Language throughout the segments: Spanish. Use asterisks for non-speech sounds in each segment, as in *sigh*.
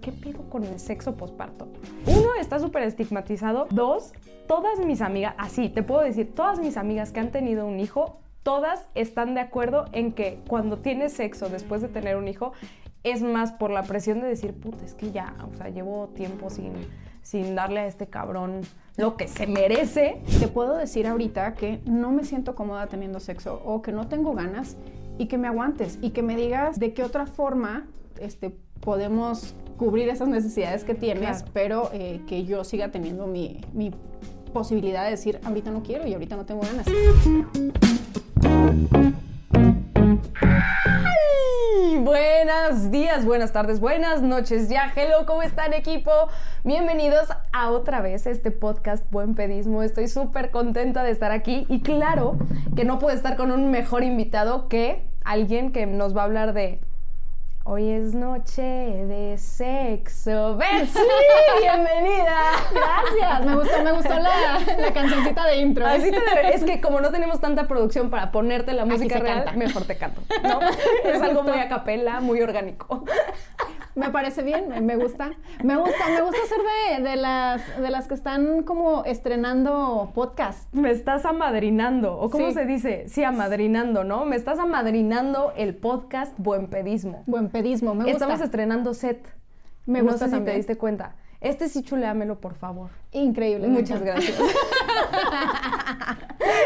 ¿Qué pedo con el sexo posparto? Uno, está súper estigmatizado. Dos, todas mis amigas, así, te puedo decir, todas mis amigas que han tenido un hijo, todas están de acuerdo en que cuando tienes sexo después de tener un hijo, es más por la presión de decir, puta, es que ya, o sea, llevo tiempo sin, sin darle a este cabrón lo que se merece. Te puedo decir ahorita que no me siento cómoda teniendo sexo o que no tengo ganas y que me aguantes y que me digas de qué otra forma este, podemos cubrir esas necesidades que tienes, pero eh, que yo siga teniendo mi, mi posibilidad de decir, ahorita no quiero y ahorita no tengo ganas. Buenos días, buenas tardes, buenas noches. Ya, hello, ¿cómo están equipo? Bienvenidos a otra vez este podcast Buen Pedismo. Estoy súper contenta de estar aquí y claro que no puedo estar con un mejor invitado que alguien que nos va a hablar de Hoy es noche de sexo. Betsy, *laughs* bienvenida. Gracias, me gustó, me gustó la, la cancioncita de intro. es que como no tenemos tanta producción para ponerte la música real, mejor te canto. ¿no? es *laughs* algo muy a capela, muy orgánico. Me parece bien, me gusta. Me gusta, me gusta ser de, las, de las que están como estrenando podcast. Me estás amadrinando, o cómo se dice, sí, amadrinando, ¿no? Me estás amadrinando el podcast Buen Pedismo. Buen Pedismo, me gusta. Estamos estrenando set. Me gusta no sé si te diste cuenta. Este sí chuleámelo, por favor. Increíble. Muchas gracias. *laughs*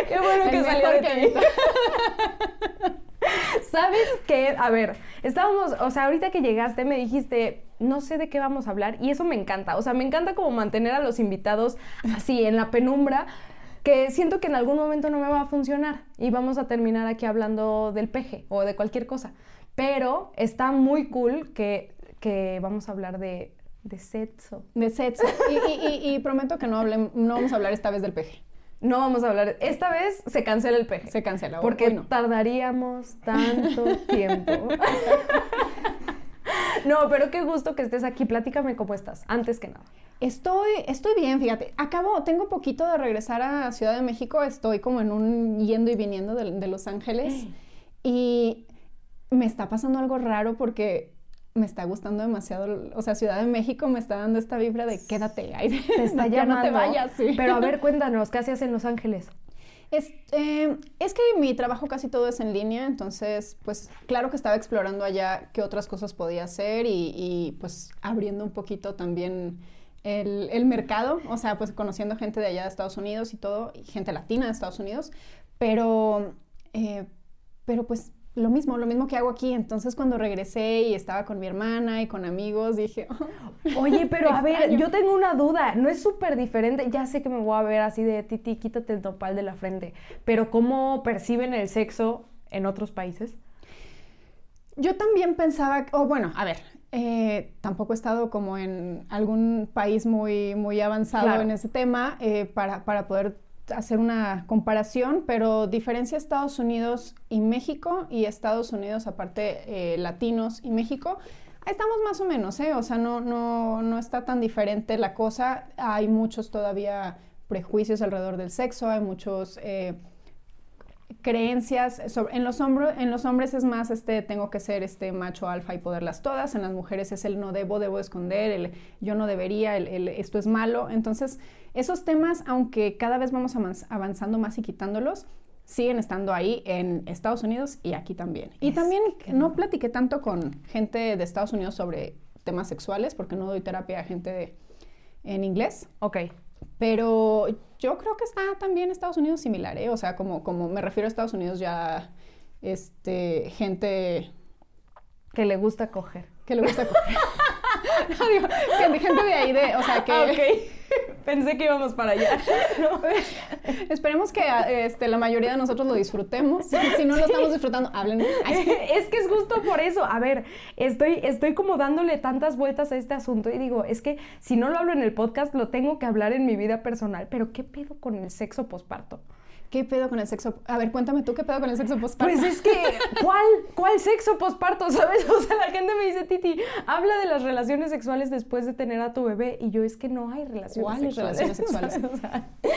Qué bueno que salió de ti. *laughs* *laughs* ¿Sabes qué? A ver, estábamos, o sea, ahorita que llegaste me dijiste, no sé de qué vamos a hablar y eso me encanta. O sea, me encanta como mantener a los invitados así en la penumbra, que siento que en algún momento no me va a funcionar y vamos a terminar aquí hablando del peje o de cualquier cosa. Pero está muy cool que, que vamos a hablar de, de sexo. De sexo. Y, prometo que no, no vamos a hablar esta vez del peje no vamos a hablar. Esta vez se cancela el peje. Se cancela. Porque tardaríamos tanto *laughs* tiempo. no, pero qué gusto que estés aquí. Platícame cómo estás, antes que nada. Estoy, estoy bien, fíjate. Acabo, tengo poquito de regresar a Ciudad de México. Estoy como en un yendo y viniendo de Los Ángeles. *gasps* Y me está pasando algo raro porque me está gustando demasiado, o sea, Ciudad de México me está dando esta vibra de quédate, ahí, te está *laughs* llamando. no te vayas, sí. Pero a ver, *laughs* cuéntanos, ¿qué hacías en Los Ángeles? Es, eh, es, que mi trabajo casi todo es en línea, entonces, pues claro que estaba explorando allá qué otras cosas podía hacer y, pues abriendo un poquito también el, el, mercado, o sea, pues conociendo gente de allá de Estados Unidos y todo, y gente latina de Estados Unidos, pero, eh, pero pues lo mismo, lo mismo que hago aquí. Entonces cuando regresé y estaba con mi hermana y con amigos, dije, oh, oye, *laughs* pero a ver, yo tengo una duda, no es súper diferente, ya sé que me voy a ver así de titi, quítate el topal de la frente, pero ¿cómo perciben el sexo en otros países? Yo también pensaba, o bueno, a ver, eh, tampoco he estado como en algún país muy, muy avanzado en ese tema eh, para, para poder hacer una comparación, pero diferencia Estados Unidos y México y Estados Unidos aparte eh, latinos y México. Estamos más o menos, ¿eh? O sea, no, no, no está tan diferente la cosa. Hay muchos todavía prejuicios alrededor del sexo, hay muchos... Eh, creencias sobre, en los hombros en los hombres es más este tengo que ser este macho alfa y poderlas todas en las mujeres es el no debo debo esconder el yo no debería el, esto es malo. Entonces esos temas aunque cada vez vamos avanzando más y quitándolos siguen estando ahí en Estados Unidos y aquí también. Y también no platiqué tanto con gente de Estados Unidos sobre temas sexuales porque no doy terapia a gente en inglés. Ok pero yo creo que está también Estados Unidos similar, ¿eh? O sea, como, como me refiero a Estados Unidos ya, este, gente... Que le gusta coger. Que le gusta coger. *laughs* no, digo, gente de ahí de, o sea, que... Ah, Pensé que íbamos para allá. *laughs* Esperemos que este, la mayoría de nosotros lo disfrutemos. *laughs* Si no lo estamos disfrutando, háblenos. *laughs* Es que es justo por eso. A ver, estoy, estoy como dándole tantas vueltas a este asunto y digo, es que si no lo hablo en el podcast, lo tengo que hablar en mi vida personal. Pero ¿qué pedo con el sexo posparto? ¿Qué pedo con el sexo? A ver, cuéntame tú, ¿qué pedo con el sexo posparto? Pues es que, ¿cuál, cuál sexo posparto? *laughs* ¿Sabes? O sea, la gente me dice, Titi, habla de las relaciones sexuales después de tener a tu bebé. Y yo, es que no hay relaciones ¿Cuáles relaciones *laughs* sexuales?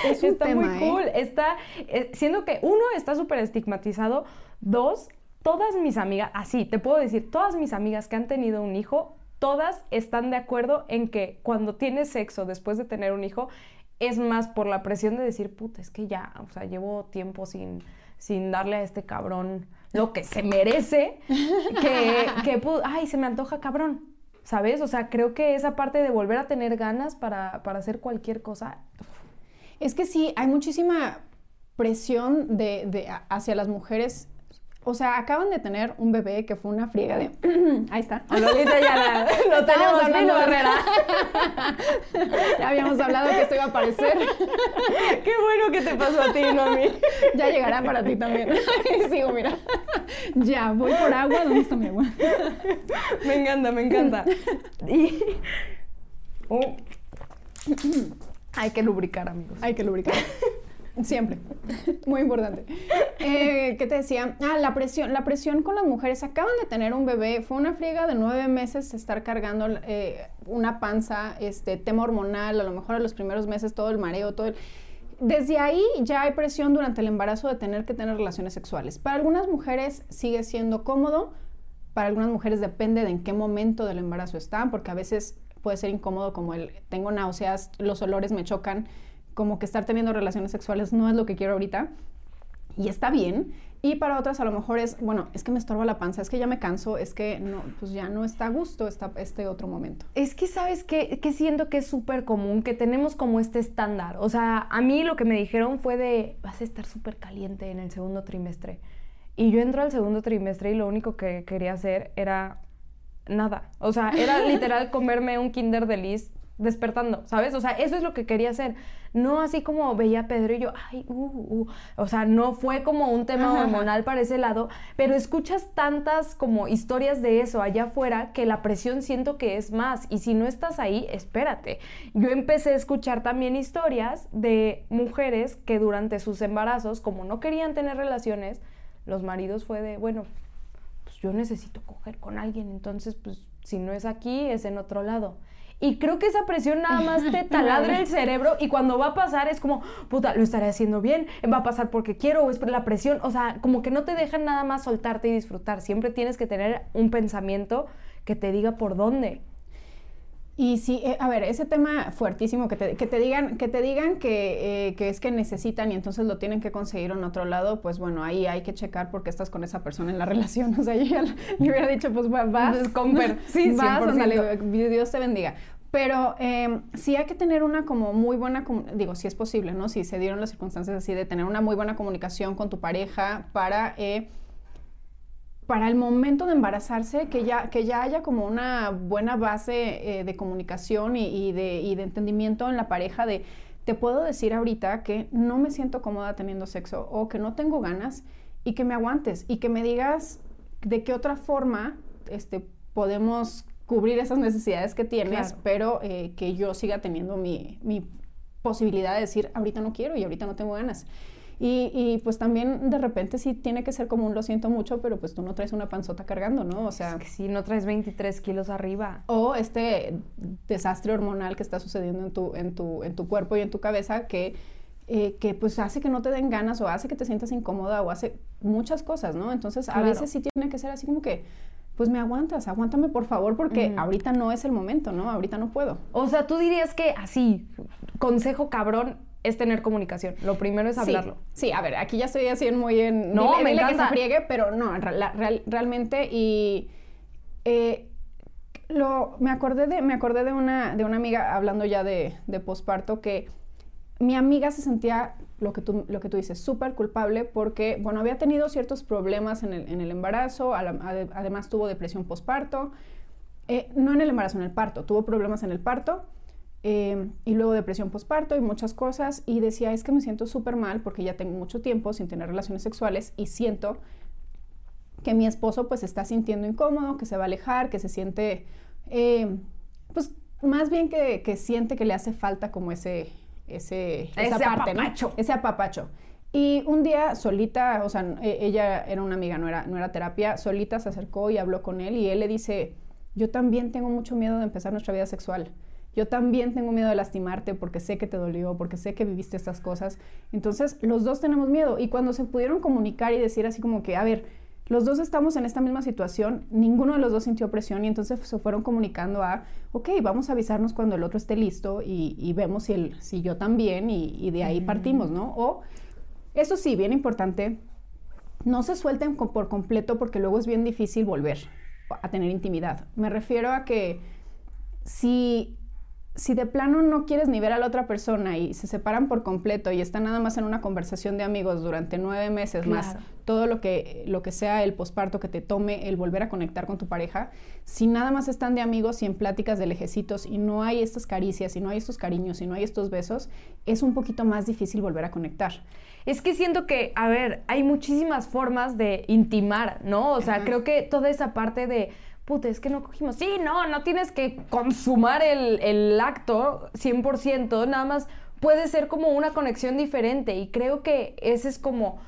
es un está muy ¿eh? cool. Está, eh, siendo que, uno, está súper estigmatizado. Dos, todas mis amigas, así, te puedo decir, todas mis amigas que han tenido un hijo, todas están de acuerdo en que cuando tienes sexo después de tener un hijo, es más por la presión de decir, puta, es que ya, o sea, llevo tiempo sin, sin darle a este cabrón lo que se merece, que, *laughs* que, ay, se me antoja cabrón, ¿sabes? O sea, creo que esa parte de volver a tener ganas para, para hacer cualquier cosa. Es que sí, hay muchísima presión de, de, hacia las mujeres o sea, acaban de tener un bebé que fue una friega de. *clears throat* Ahí está. *laughs* Lolita ya la, *laughs* lo tenemos hablando, Herrera. *laughs* ya habíamos hablado que esto iba a aparecer. Qué bueno que te pasó a ti, no a mí. ya llegará para ti también. Sigo, mira. Ya, voy por agua. ¿Dónde está mi agua? me encanta, me encanta. Y... Oh. Hay que lubricar, amigos. Hay que lubricar. Siempre. Muy importante. Eh, ¿Qué te decía? Ah, la presión. La presión con las mujeres. Acaban de tener un bebé. Fue una friega de nueve meses estar cargando eh, una panza, este, tema hormonal, a lo mejor a los primeros meses todo el mareo, todo el... Desde ahí ya hay presión durante el embarazo de tener que tener relaciones sexuales. Para algunas mujeres sigue siendo cómodo, para algunas mujeres depende de en qué momento del embarazo están, porque a veces puede ser incómodo como el tengo náuseas, los olores me chocan como que estar teniendo relaciones sexuales no es lo que quiero ahorita. Y está bien. Y para otras a lo mejor es, bueno, es que me estorba la panza, es que ya me canso, es que no, pues ya no está a gusto esta, este otro momento. Es que sabes que, que siento que es súper común, que tenemos como este estándar. O sea, a mí lo que me dijeron fue de, vas a estar súper caliente en el segundo trimestre. Y yo entro al segundo trimestre y lo único que quería hacer era nada. O sea, era *laughs* literal comerme un Kinder de Liz despertando, ¿sabes? O sea, eso es lo que quería hacer. No así como veía a Pedro y yo, ay, uh, uh. O sea, no fue como un tema hormonal para ese lado, pero escuchas tantas como historias de eso allá afuera que la presión siento que es más. Y si no estás ahí, espérate. Yo empecé a escuchar también historias de mujeres que durante sus embarazos, como no querían tener relaciones, los maridos fue de, bueno, pues yo necesito coger con alguien, entonces, pues si no es aquí, es en otro lado. Y creo que esa presión nada más te taladra el cerebro y cuando va a pasar es como, puta, lo estaré haciendo bien, va a pasar porque quiero o es por la presión. O sea, como que no te dejan nada más soltarte y disfrutar. Siempre tienes que tener un pensamiento que te diga por dónde. Y sí, eh, a ver, ese tema fuertísimo, que te, que te digan, que, te digan que, eh, que, es que necesitan y entonces lo tienen que conseguir en otro lado, pues bueno, ahí hay que checar porque estás con esa persona en la *laughs* relación. O sea, yo ya le hubiera dicho, pues vas, con *laughs* sí, vas, Dios te bendiga. Pero eh, sí hay que tener una como muy buena, digo, si es posible, ¿no? Si se dieron las circunstancias así de tener una muy buena comunicación con tu pareja para para el momento de embarazarse, que ya, que ya haya como una buena base eh, de comunicación y, de, y, de, entendimiento en la pareja de, te puedo decir ahorita que no me siento cómoda teniendo sexo o que no tengo ganas y que me aguantes y que me digas de qué otra forma este, podemos cubrir esas necesidades que tienes, pero eh, que yo siga teniendo mi, mi posibilidad de decir, ahorita no quiero y ahorita no tengo ganas. Y, pues también de repente sí tiene que ser como un lo siento mucho, pero pues tú no traes una panzota cargando, ¿no? O sea... Es que sí, no traes 23 kilos arriba. O este desastre hormonal que está sucediendo en tu, en tu, en tu cuerpo y en tu cabeza que, eh, que pues hace que no te den ganas o hace que te sientas incómoda o hace muchas cosas, ¿no? Entonces a veces sí tiene que ser así como que pues me aguantas, aguántame por favor porque ahorita no es el momento, ¿no? Ahorita no puedo. O sea, tú dirías que así, consejo cabrón, es tener comunicación. Lo primero es hablarlo. Sí, a ver, aquí ya estoy así muy en... No, me encanta. que se friegue, pero no, realmente y... Eh, lo, me acordé de, me acordé de una, de una amiga hablando ya de, de posparto que mi amiga se sentía, lo que tú, lo que tú dices, súper culpable porque, bueno, había tenido ciertos problemas en el, en el embarazo, además tuvo depresión posparto, eh, no en el embarazo, en el parto, tuvo problemas en el parto Em, y luego depresión postparto y muchas cosas. Y decía, es que me siento súper mal porque ya tengo mucho tiempo sin tener relaciones sexuales y siento que mi esposo pues está sintiendo incómodo, que se va a alejar, que se siente, em, pues más bien que, que, siente que le hace falta como ese, ese, esa parte, apapacho. Ese apapacho. Y un día solita, o sea, e, ella era una amiga, no era, no era terapia, solita se acercó y habló con él y él le dice, yo también tengo mucho miedo de empezar nuestra vida sexual yo también tengo miedo de lastimarte porque sé que te dolió, porque sé que viviste estas cosas. Entonces, los dos tenemos miedo. Y cuando se pudieron comunicar y decir así como que, a ver, los dos estamos en esta misma situación, ninguno de los dos sintió presión y entonces se fueron comunicando a, ok, vamos a avisarnos cuando el otro esté listo y, vemos si, el, si yo también y, de ahí partimos, ¿no? O, eso sí, bien importante, no se suelten por completo porque luego es bien difícil volver a tener intimidad. Me refiero a que si si de plano no quieres ni ver a la otra persona y se separan por completo y están nada más en una conversación de amigos durante nueve meses más todo lo que, lo que sea el posparto que te tome el volver a conectar con tu pareja, si nada más están de amigos y en pláticas de lejecitos y no hay estas caricias y no hay estos cariños y no hay estos besos, es un poquito más difícil volver a conectar. Es que siento que, a ver, hay muchísimas formas de intimar, ¿no? O sea, creo que toda esa parte de puta, es que no cogimos. Sí, no, no tienes que consumar el, el acto 100%, nada más puede ser como una conexión diferente y creo que esa es como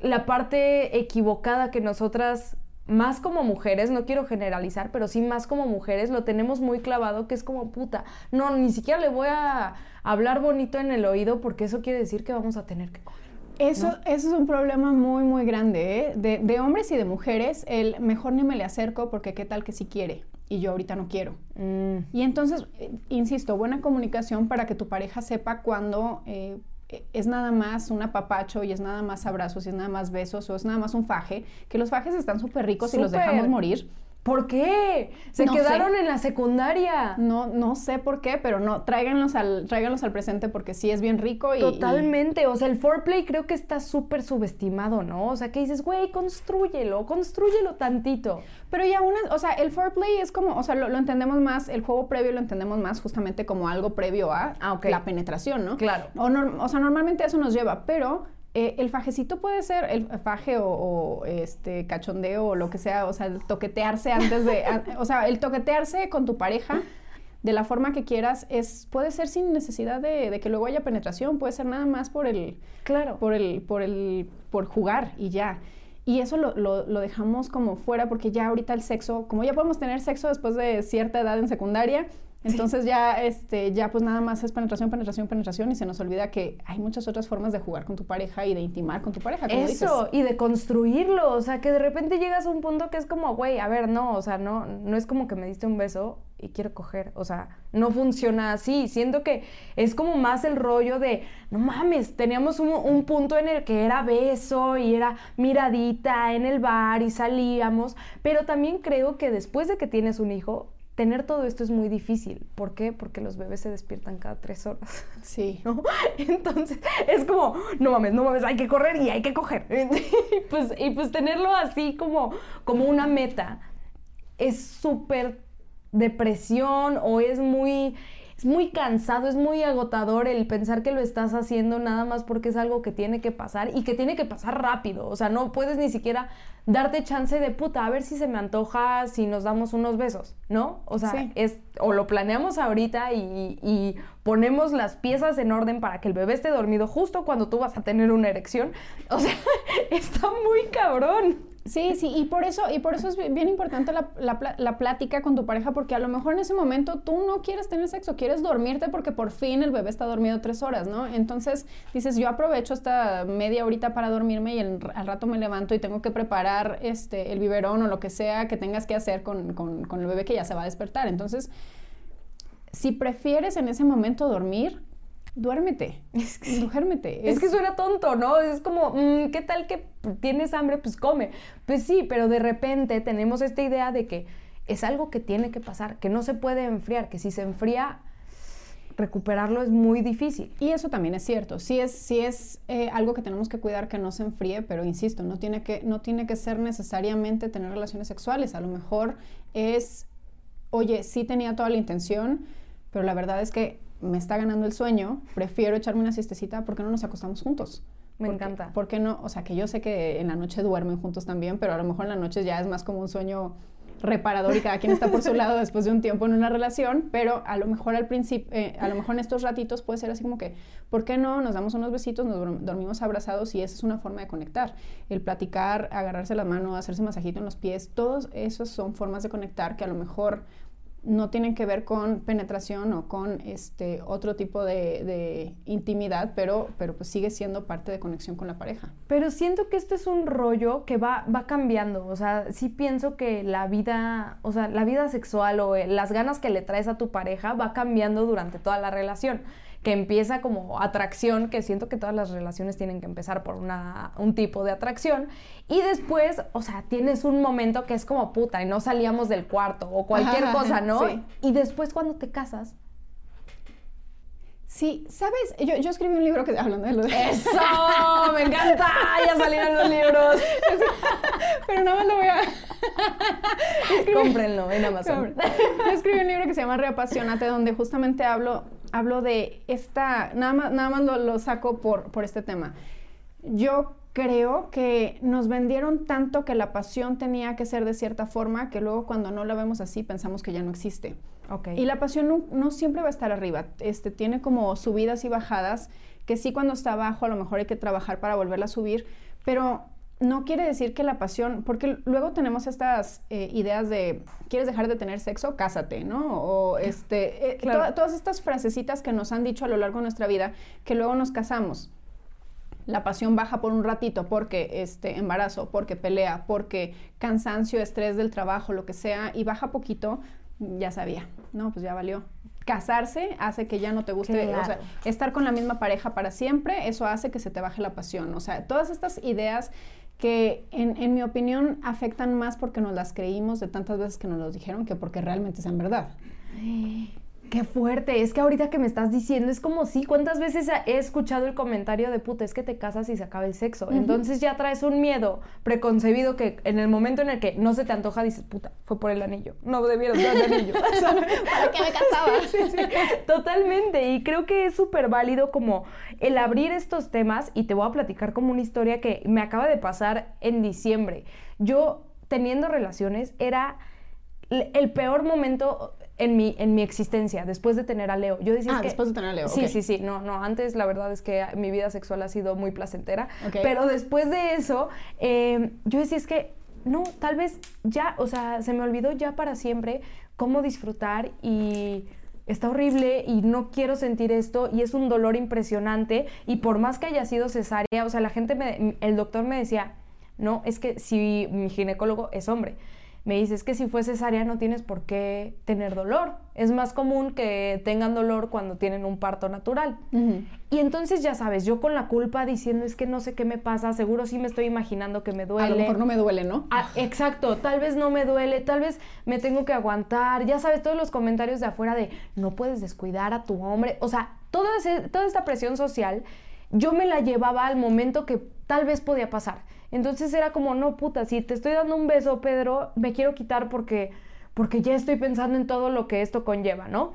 la parte equivocada que nosotras más como mujeres, no quiero generalizar, pero sí más como mujeres lo tenemos muy clavado que es como puta, no, ni siquiera le voy a hablar bonito en el oído porque eso quiere decir que vamos a tener que coger. Eso, eso es un problema muy, muy grande, ¿eh? de, hombres y de mujeres, el mejor ni me le acerco porque qué tal que sí quiere y yo ahorita no quiero. Mm. Y entonces, eh, insisto, buena comunicación para que tu pareja sepa cuando eh, es nada más un apapacho y es nada más abrazos y es nada más besos o es nada más un faje, que los fajes están súper ricos y los dejamos morir ¿Por qué? Se quedaron en la secundaria. No, no sé por qué, pero no, tráiganlos al, tráiganlos al presente porque sí es bien rico y. Totalmente. O sea, el foreplay creo que está súper subestimado, ¿no? O sea, que dices, güey, construyelo, construyelo tantito. Pero ya una, o sea, el foreplay es como, o sea, lo, entendemos más, el juego previo lo entendemos más justamente como algo previo a ah, la penetración, ¿no? Claro. O, o sea, normalmente eso nos lleva, pero eh, el fajecito puede ser el faje o, este cachondeo o lo que sea, o sea, el toquetearse antes de, o sea, el toquetearse con tu pareja de la forma que quieras es puede ser sin necesidad de, que luego haya penetración, puede ser nada más por el, claro, por el, por el, por jugar y ya. Y eso lo, lo, dejamos como fuera porque ya ahorita el sexo, como ya podemos tener sexo después de cierta edad en secundaria, entonces ya, este, ya pues nada más es penetración, penetración, penetración y se nos olvida que hay muchas otras formas de jugar con tu pareja y de intimar con tu pareja. Como Eso, y de construirlo, o sea, que de repente llegas a un punto que es como, güey, a ver, no, o sea, no, no es como que me diste un beso y quiero coger, o sea, no funciona así, siento que es como más el rollo de, no mames, teníamos un, un punto en el que era beso y era miradita en el bar y salíamos, pero también creo que después de que tienes un hijo, tener todo esto es muy difícil. ¿Por qué? Porque los bebés se despiertan cada tres horas. Sí. *laughs* ¿no? Entonces, es como, no mames, no mames, hay que correr y hay que coger. *laughs* y, pues, y pues tenerlo así como, como una meta es súper depresión o es muy es muy cansado, es muy agotador el pensar que lo estás haciendo nada más porque es algo que tiene que pasar y que tiene que pasar rápido. O sea, no puedes ni siquiera darte chance de puta, a ver si se me antoja si nos damos unos besos, ¿no? O sea, es o lo planeamos ahorita y, ponemos las piezas en orden para que el bebé esté dormido justo cuando tú vas a tener una erección. *laughs* O sea, *laughs* está muy cabrón. Sí, sí, y por eso, y por eso es bien importante la, la, plática con tu pareja, porque a lo mejor en ese momento tú no quieres tener sexo, quieres dormirte porque por fin el bebé está dormido tres horas, ¿no? Entonces dices, yo aprovecho esta media horita para dormirme y al rato me levanto y tengo que preparar este, el biberón o lo que sea que tengas que hacer con, con, con el bebé que ya se va a despertar. Entonces, si prefieres en ese momento dormir, duérmete, es que, duérmete. Es... que suena tonto, ¿no? Es como, mm, ¿qué tal que tienes hambre? Pues come. Pues sí, pero de repente tenemos esta idea de que es algo que tiene que pasar, que no se puede enfriar, que si se enfría, recuperarlo es muy difícil. Y eso también es cierto. Sí es, sí es eh, algo que tenemos que cuidar que no se enfríe, pero insisto, no tiene, que, no tiene que ser necesariamente tener relaciones sexuales. A lo mejor es, oye, sí tenía toda la intención, pero la verdad es que me está ganando el sueño, prefiero echarme una siestecita porque no nos acostamos juntos. Me encanta. ¿Por qué no? O sea, que yo sé que en la noche duermen juntos también, pero a lo mejor en la noche ya es más como un sueño reparador y cada quien está por su *laughs* lado después de un tiempo en una relación, pero a lo mejor al principio, eh, a lo mejor en estos ratitos puede ser así como que, ¿por qué no? Nos damos unos besitos, nos dormimos abrazados y esa es una forma de conectar. El platicar, agarrarse la mano, hacerse masajito en los pies, todos esos son formas de conectar que a lo mejor no tienen que ver con penetración o con este otro tipo de, intimidad, pero, pero pues sigue siendo parte de conexión con la pareja. Pero siento que esto es un rollo que va, va cambiando. O sea, sí pienso que la vida, o sea, la vida sexual o las ganas que le traes a tu pareja va cambiando durante toda la relación que empieza como atracción, que siento que todas las relaciones tienen que empezar por una, un tipo de atracción, y después, o sea, tienes un momento que es como puta y no salíamos del cuarto o cualquier cosa, ¿no? Y después cuando te casas, Sí, ¿sabes? Yo, yo, escribí un libro que hablando de lo de... ¡Eso! *laughs* ¡Me encanta! Ya salieron los libros. Pero nada más lo voy a... *laughs* Cómprenlo en Amazon. Yo escribí un libro que se llama Reapasionate, donde justamente hablo, hablo de esta... Nada más, nada más lo, lo saco por, por este tema. Yo creo que nos vendieron tanto que la pasión tenía que ser de cierta forma que luego cuando no la vemos así pensamos que ya no existe. Y la pasión no, siempre va a estar arriba, este, tiene como subidas y bajadas, que sí cuando está abajo a lo mejor hay que trabajar para volverla a subir, pero no quiere decir que la pasión, porque luego tenemos estas eh, ideas de, ¿quieres dejar de tener sexo? Cásate, ¿no? O este, eh, todas estas frasecitas que nos han dicho a lo largo de nuestra vida, que luego nos casamos. La pasión baja por un ratito porque este embarazo, porque pelea, porque cansancio, estrés del trabajo, lo que sea, y baja poquito, ya sabía, no, pues ya valió. Casarse hace que ya no te guste, o sea, estar con la misma pareja para siempre, eso hace que se te baje la pasión. O sea, todas estas ideas que en, en mi opinión afectan más porque nos las creímos de tantas veces que nos lo dijeron que porque realmente sean verdad. Qué fuerte, es que ahorita que me estás diciendo es como si, ¿cuántas veces he escuchado el comentario de puta, es que te casas y se acaba el sexo? Entonces ya traes un miedo preconcebido que en el momento en el que no se te antoja dices, puta, fue por el anillo, no debieron dar el anillo. *laughs* ¿Para qué me casaba? *laughs* Totalmente, y creo que es súper válido como el abrir estos temas y te voy a platicar como una historia que me acaba de pasar en diciembre. Yo teniendo relaciones era el peor momento en mi, en mi existencia, después de tener a Leo. Yo decía, ah, después de tener a Leo. Sí, sí, sí. No, no, antes la verdad es que mi vida sexual ha sido muy placentera. Pero después de eso, em, yo decía, es que no, tal vez ya, o sea, se me olvidó ya para siempre cómo disfrutar y está horrible y no quiero sentir esto y es un dolor impresionante y por más que haya sido cesárea, o sea, la gente, me, el doctor me decía, no, es que si mi ginecólogo es hombre me dice, es que si fue cesárea no tienes por qué tener dolor. Es más común que tengan dolor cuando tienen un parto natural. Y entonces ya sabes, yo con la culpa diciendo, es que no sé qué me pasa, seguro sí me estoy imaginando que me duele. A lo mejor no me duele, ¿no? Ah, exacto, tal vez no me duele, tal vez me tengo que aguantar. Ya sabes, todos los comentarios de afuera de, no puedes descuidar a tu hombre. O sea, toda, toda esta presión social, yo me la llevaba al momento que tal vez podía pasar. Entonces era como, no, puta, si te estoy dando un beso, Pedro, me quiero quitar porque, porque ya estoy pensando en todo lo que esto conlleva, ¿no?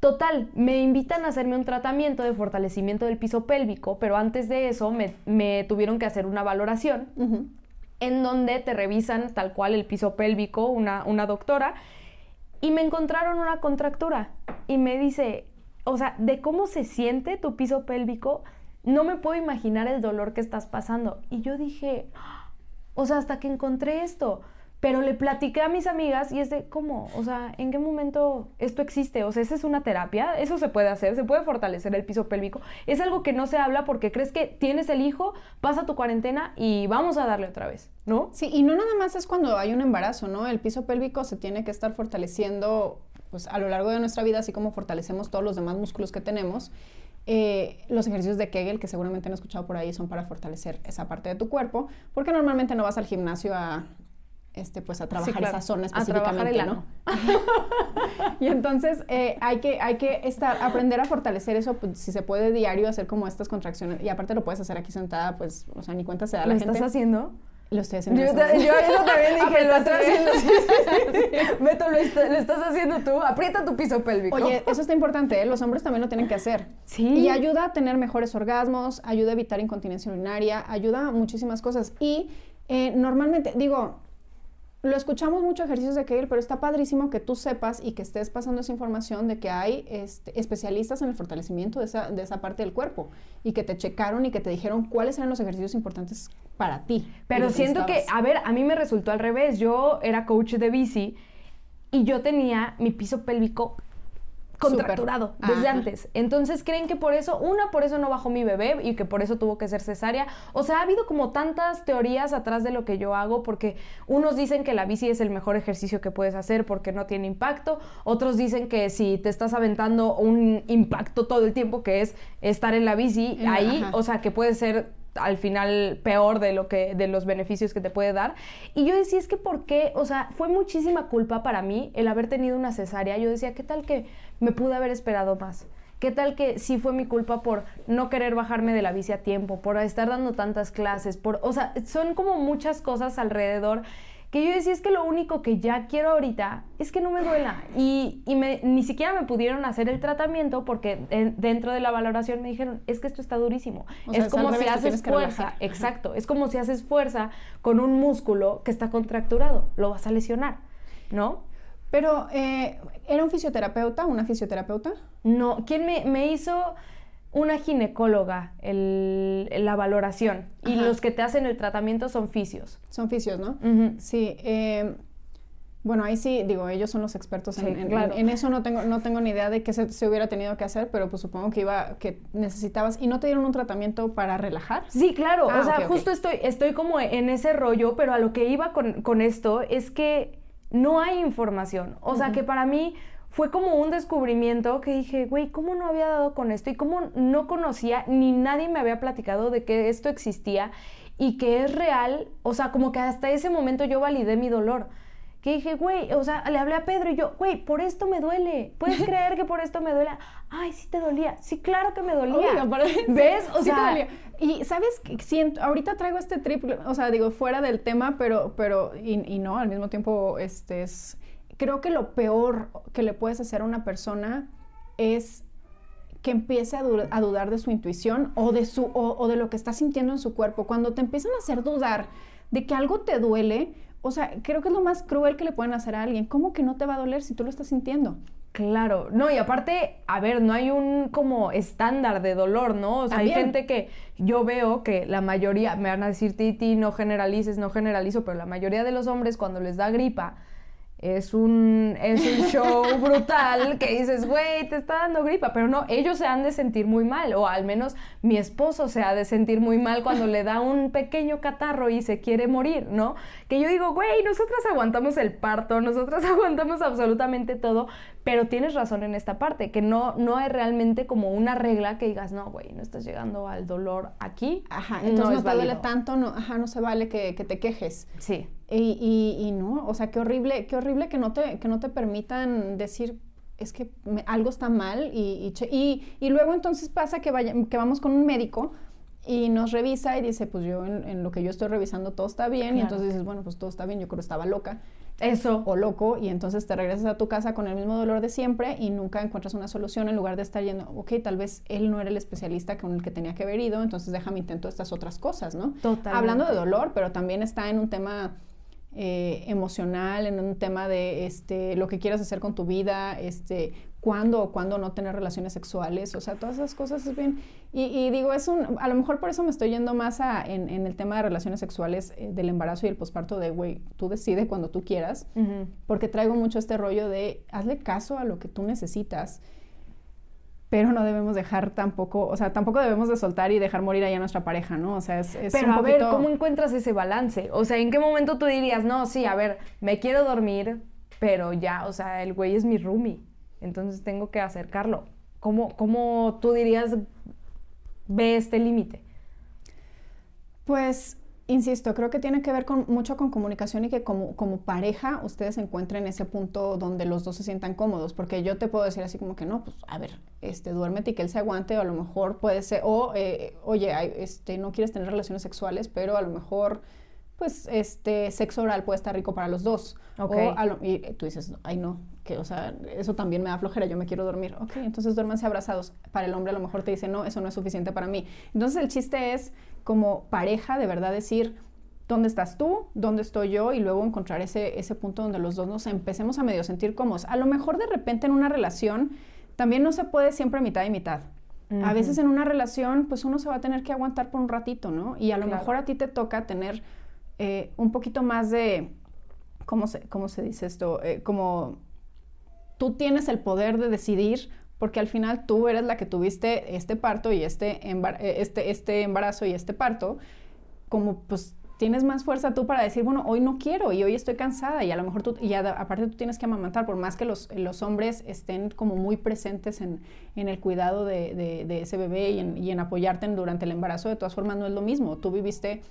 Total, me invitan a hacerme un tratamiento de fortalecimiento del piso pélvico, pero antes de eso me, tuvieron que hacer una valoración en donde te revisan tal cual el piso pélvico, una, una doctora, y me encontraron una contractura y me dice, o sea, de cómo se siente tu piso pélvico, no me puedo imaginar el dolor que estás pasando. Y yo dije, o sea, hasta que encontré esto. Pero le platiqué a mis amigas y es de, ¿cómo? O sea, ¿en qué momento esto existe? O sea, ¿esa es una terapia? ¿Eso se puede hacer? ¿Se puede fortalecer el piso pélvico? Es algo que no se habla porque crees que tienes el hijo, pasa tu cuarentena y vamos a darle otra vez, ¿no? Sí, y no nada más es cuando hay un embarazo, ¿no? El piso pélvico se tiene que estar fortaleciendo pues, a lo largo de nuestra vida, así como fortalecemos todos los demás músculos que tenemos. Eh, los ejercicios de Kegel, que seguramente han escuchado por ahí, son para fortalecer esa parte de tu cuerpo, porque normalmente no vas al gimnasio a, este, pues, a trabajar esa zona específicamente, ¿no? *laughs* y entonces eh, hay, que, hay que estar, aprender a fortalecer eso, pues, si se puede diario, hacer como estas contracciones, y aparte lo puedes hacer aquí sentada, pues, o sea, ni cuenta se da la ¿Lo gente. estás haciendo? Lo estoy haciendo. Yo, yo eso también dije, lo estás haciendo. *laughs* Beto, lo, estás haciendo tú. Aprieta tu piso pélvico. Oye, eso está importante, ¿eh? los hombres también lo tienen que hacer. Sí. Y ayuda a tener mejores orgasmos, ayuda a evitar incontinencia urinaria, ayuda a muchísimas cosas. Y eh, normalmente, digo, lo escuchamos mucho ejercicios de Kegel, pero está padrísimo que tú sepas y que estés pasando esa información de que hay este, especialistas en el fortalecimiento de esa, de esa parte del cuerpo y que te checaron y que te dijeron cuáles eran los ejercicios importantes para ti. Pero siento que, a ver, a mí me resultó al revés. Yo era coach de bici y yo tenía mi piso pélvico contracturado desde antes. Entonces creen que por eso, una, por eso no bajó mi bebé y que por eso tuvo que ser cesárea. O sea, ha habido como tantas teorías atrás de lo que yo hago, porque unos dicen que la bici es el mejor ejercicio que puedes hacer porque no tiene impacto, otros dicen que si te estás aventando un impacto todo el tiempo, que es estar en la bici ahí, o sea, que puede ser al final peor de lo que de los beneficios que te puede dar. Y yo decía, es que por qué, o sea, fue muchísima culpa para mí el haber tenido una cesárea. Yo decía, ¿qué tal que me pude haber esperado más? ¿Qué tal que sí fue mi culpa por no querer bajarme de la bici a tiempo, por estar dando tantas clases, por, o sea, son como muchas cosas alrededor que yo decía es que lo único que ya quiero ahorita es que no me duela. Y, ni siquiera me pudieron hacer el tratamiento porque dentro de la valoración me dijeron, es que esto está durísimo. es como si haces fuerza, exacto, es como si haces fuerza con un músculo que está contracturado, lo vas a lesionar, ¿no? Pero, eh, ¿era un fisioterapeuta, una fisioterapeuta? No, ¿quién me, me hizo una ginecóloga la valoración y los que te hacen el tratamiento son fisios. Son fisios, ¿no? Sí. Eh, bueno, ahí sí, digo, ellos son los expertos en, en, eso no tengo, no tengo ni idea de qué se, hubiera tenido que hacer, pero pues supongo que iba, que necesitabas, ¿y no te dieron un tratamiento para relajar? Sí, claro, o ah, sea, justo estoy, estoy como en ese rollo, pero a lo que iba con, con esto es que no hay información, o sea, que para mí fue como un descubrimiento que dije, güey, ¿cómo no había dado con esto? Y cómo no conocía, ni nadie me había platicado de que esto existía y que es real. O sea, como que hasta ese momento yo validé mi dolor. Que dije, güey, o sea, le hablé a Pedro y yo, güey, por esto me duele. ¿Puedes *laughs* creer que por esto me duele? Ay, sí te dolía. Sí, claro que me dolía. *laughs* ¿Ves? O sea, dolía. Y sabes que siento, ahorita traigo este triple, o sea, digo, fuera del tema, pero, pero, y, y no, al mismo tiempo, este es creo que lo peor que le puedes hacer a una persona es que empiece a, dudar de su intuición o de, su, o, de lo que está sintiendo en su cuerpo. Cuando te empiezan a hacer dudar de que algo te duele, o sea, creo que es lo más cruel que le pueden hacer a alguien. ¿Cómo que no te va a doler si tú lo estás sintiendo? Claro, no, y aparte, a ver, no hay un como estándar de dolor, ¿no? O sea, hay gente que yo veo que la mayoría, me van a decir, Titi, no generalices, no generalizo, pero la mayoría de los hombres cuando les da gripa, es un, es un show *laughs* brutal que dices, güey, te está dando gripa, pero no, ellos se han de sentir muy mal, o al menos mi esposo se ha de sentir muy mal cuando le da un pequeño catarro y se quiere morir, ¿no? Que yo digo, güey, nosotras aguantamos el parto, nosotras *laughs* aguantamos absolutamente todo, pero tienes razón en esta parte, que no, no hay realmente como una regla que digas, no, güey, no estás llegando al dolor aquí. Ajá, entonces no, te duele tanto, no, ajá, no se vale que, que te quejes. Sí. Y, y, no, o sea, qué horrible, qué horrible que no te, que no te permitan decir, es que algo está mal y, y, y, luego entonces pasa que, vaya, que vamos con un médico y nos revisa y dice, pues yo en, lo que yo estoy revisando todo está bien y entonces dices, bueno, pues todo está bien, yo creo que estaba loca. Eso. O loco y entonces te regresas a tu casa con el mismo dolor de siempre y nunca encuentras una solución en lugar de estar yendo, ok, tal vez él no era el especialista con el que tenía que haber ido, entonces déjame intento estas otras cosas, ¿no? Totalmente. Hablando de dolor, pero también está en un tema eh, emocional, en un tema de este, lo que quieras hacer con tu vida, este, cuándo o cuándo no tener relaciones sexuales, o sea, todas esas cosas es bien. Y, digo, es un, a lo mejor por eso me estoy yendo más a, en, el tema de relaciones sexuales eh, del embarazo y el posparto de, güey, tú decides cuando tú quieras, porque traigo mucho este rollo de, hazle caso a lo que tú necesitas pero no debemos dejar tampoco, o sea, tampoco debemos de soltar y dejar morir ahí a nuestra pareja, ¿no? O sea, es, es pero a ver, ¿cómo encuentras ese balance? O sea, ¿en qué momento tú dirías, no, sí, a ver, me quiero dormir, pero ya, o sea, el güey es mi roomie, entonces tengo que acercarlo. ¿Cómo, cómo tú dirías, ve este límite? Pues Insisto, creo que tiene que ver mucho con comunicación y que como, como pareja ustedes encuentren ese punto donde los dos se sientan cómodos, porque yo te puedo decir así como que no, pues a ver, este, duérmete y que él se aguante, o a lo mejor puede ser, o eh, oye, este, no quieres tener relaciones sexuales, pero a lo mejor, pues, este, sexo oral puede estar rico para los dos. Okay. y tú dices, ay no, que, o sea, eso también me da flojera, yo me quiero dormir. Ok, entonces duérmanse abrazados. Para el hombre a lo mejor te dice, no, eso no es suficiente para mí. Entonces el chiste es como pareja de verdad decir, ¿dónde estás tú? ¿Dónde estoy yo? Y luego encontrar ese, ese punto donde los dos nos empecemos a medio sentir cómodos. A lo mejor de repente en una relación también no se puede siempre mitad y mitad. A veces en una relación, pues uno se va a tener que aguantar por un ratito, ¿no? Y a lo mejor a ti te toca tener eh, un poquito más de ¿cómo se, cómo se dice esto? Eh, como tú tienes el poder de decidir porque al final tú eres la que tuviste este parto y este, eh, este, este embarazo y este parto, como pues tienes más fuerza tú para decir, bueno, hoy no quiero y hoy estoy cansada y a lo mejor tú, y aparte tú tienes que amamantar, por más que los, los hombres estén como muy presentes en, en el cuidado de, de, ese bebé y en, y en apoyarte durante el embarazo, de todas formas no es lo mismo. Tú viviste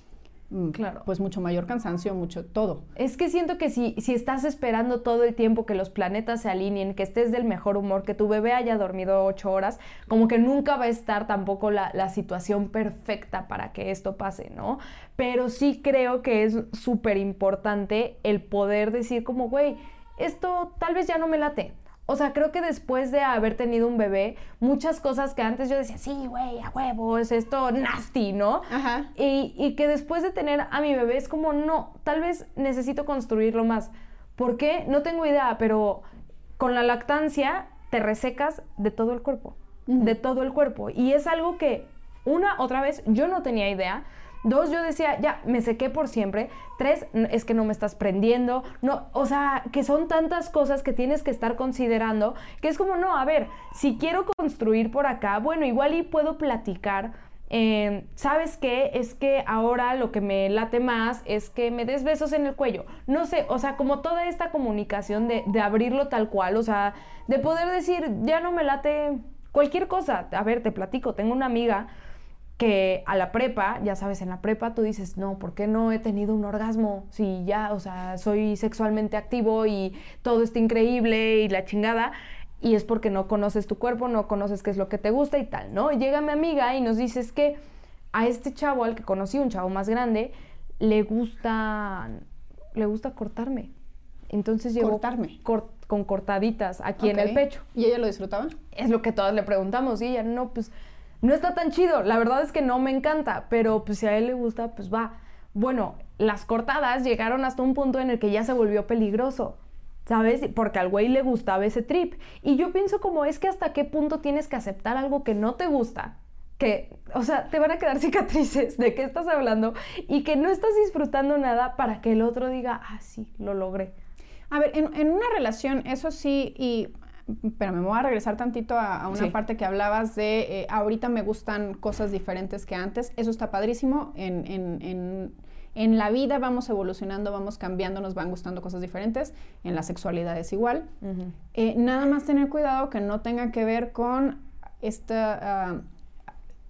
claro. pues mucho mayor cansancio, mucho todo. Es que siento que si, si estás esperando todo el tiempo que los planetas se alineen, que estés del mejor humor, que tu bebé haya dormido ocho horas, como que nunca va a estar tampoco la, la situación perfecta para que esto pase, ¿no? Pero sí creo que es súper importante el poder decir como, güey, esto tal vez ya no me late. O sea, creo que después de haber tenido un bebé, muchas cosas que antes yo decía, sí, güey, a huevo, es esto nasty, ¿no? Ajá. Y, y, que después de tener a mi bebé es como, no, tal vez necesito construirlo más. ¿Por qué? No tengo idea, pero con la lactancia te resecas de todo el cuerpo, de todo el cuerpo. Y es algo que, una, otra vez, yo no tenía idea. Dos, yo decía, ya, me sequé por siempre. Tres, es que no me estás prendiendo. No, o sea, que son tantas cosas que tienes que estar considerando que es como, no, a ver, si quiero construir por acá, bueno, igual y puedo platicar. Em, ¿Sabes qué? Es que ahora lo que me late más es que me des besos en el cuello. No sé, o sea, como toda esta comunicación de, de abrirlo tal cual, o sea, de poder decir, ya no me late cualquier cosa. A ver, te platico, tengo una amiga que a la prepa, ya sabes, en la prepa tú dices, no, ¿por qué no he tenido un orgasmo? Si ya, o sea, soy sexualmente activo y todo está increíble y la chingada. Y es porque no conoces tu cuerpo, no conoces qué es lo que te gusta y tal, ¿no? Llega mi amiga y nos dice que a este chavo, al que conocí, un chavo más grande, le gusta, le gusta cortarme. Entonces llegó cortarme con cortaditas aquí en el pecho. ¿Y ella lo disfrutaba? Es lo que todas le preguntamos y ella no, pues no está tan chido. La verdad es que no me encanta, pero pues si a él le gusta, pues va. Bueno, las cortadas llegaron hasta un punto en el que ya se volvió peligroso. ¿Sabes? Porque al güey le gustaba ese trip. Y yo pienso como es que hasta qué punto tienes que aceptar algo que no te gusta. Que, o sea, te van a quedar *laughs* cicatrices de qué estás hablando y que no estás disfrutando nada para que el otro diga, ah, sí, lo logré. A ver, en, en una relación, eso sí, y pero me voy a regresar tantito a, una parte que hablabas de eh, ahorita me gustan cosas diferentes que antes. Eso está padrísimo. En, en, en, la vida vamos evolucionando, vamos cambiando, nos van gustando cosas diferentes. En la sexualidad es igual. Eh, nada más tener cuidado que no tenga que ver con esta... Ah,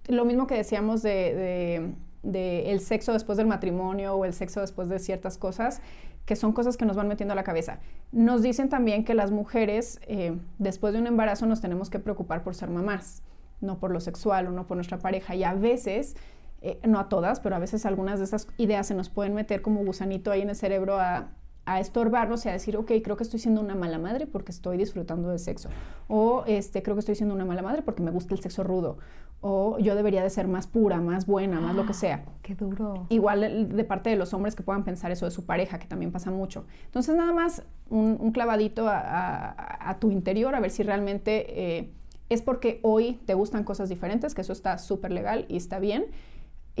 lo mismo que decíamos de, de el sexo después del matrimonio o el sexo después de ciertas cosas que son cosas que nos van metiendo a la cabeza. Nos dicen también que las mujeres, eh, después de un embarazo, nos tenemos que preocupar por ser mamás, no por lo sexual o no por nuestra pareja. Y a veces, eh, no a todas, pero a veces algunas de esas ideas se nos pueden meter como gusanito ahí en el cerebro a, a estorbarnos y a decir, ok, creo que estoy siendo una mala madre porque estoy disfrutando del sexo. O este, creo que estoy siendo una mala madre porque me gusta el sexo rudo. O yo debería de ser más pura, más buena, más lo que sea. *gasps* Qué duro. Igual de parte de los hombres que puedan pensar eso de su pareja, que también pasa mucho. Entonces nada más un, clavadito a, tu interior a ver si realmente eh, es porque hoy te gustan cosas diferentes, que eso está súper legal y está bien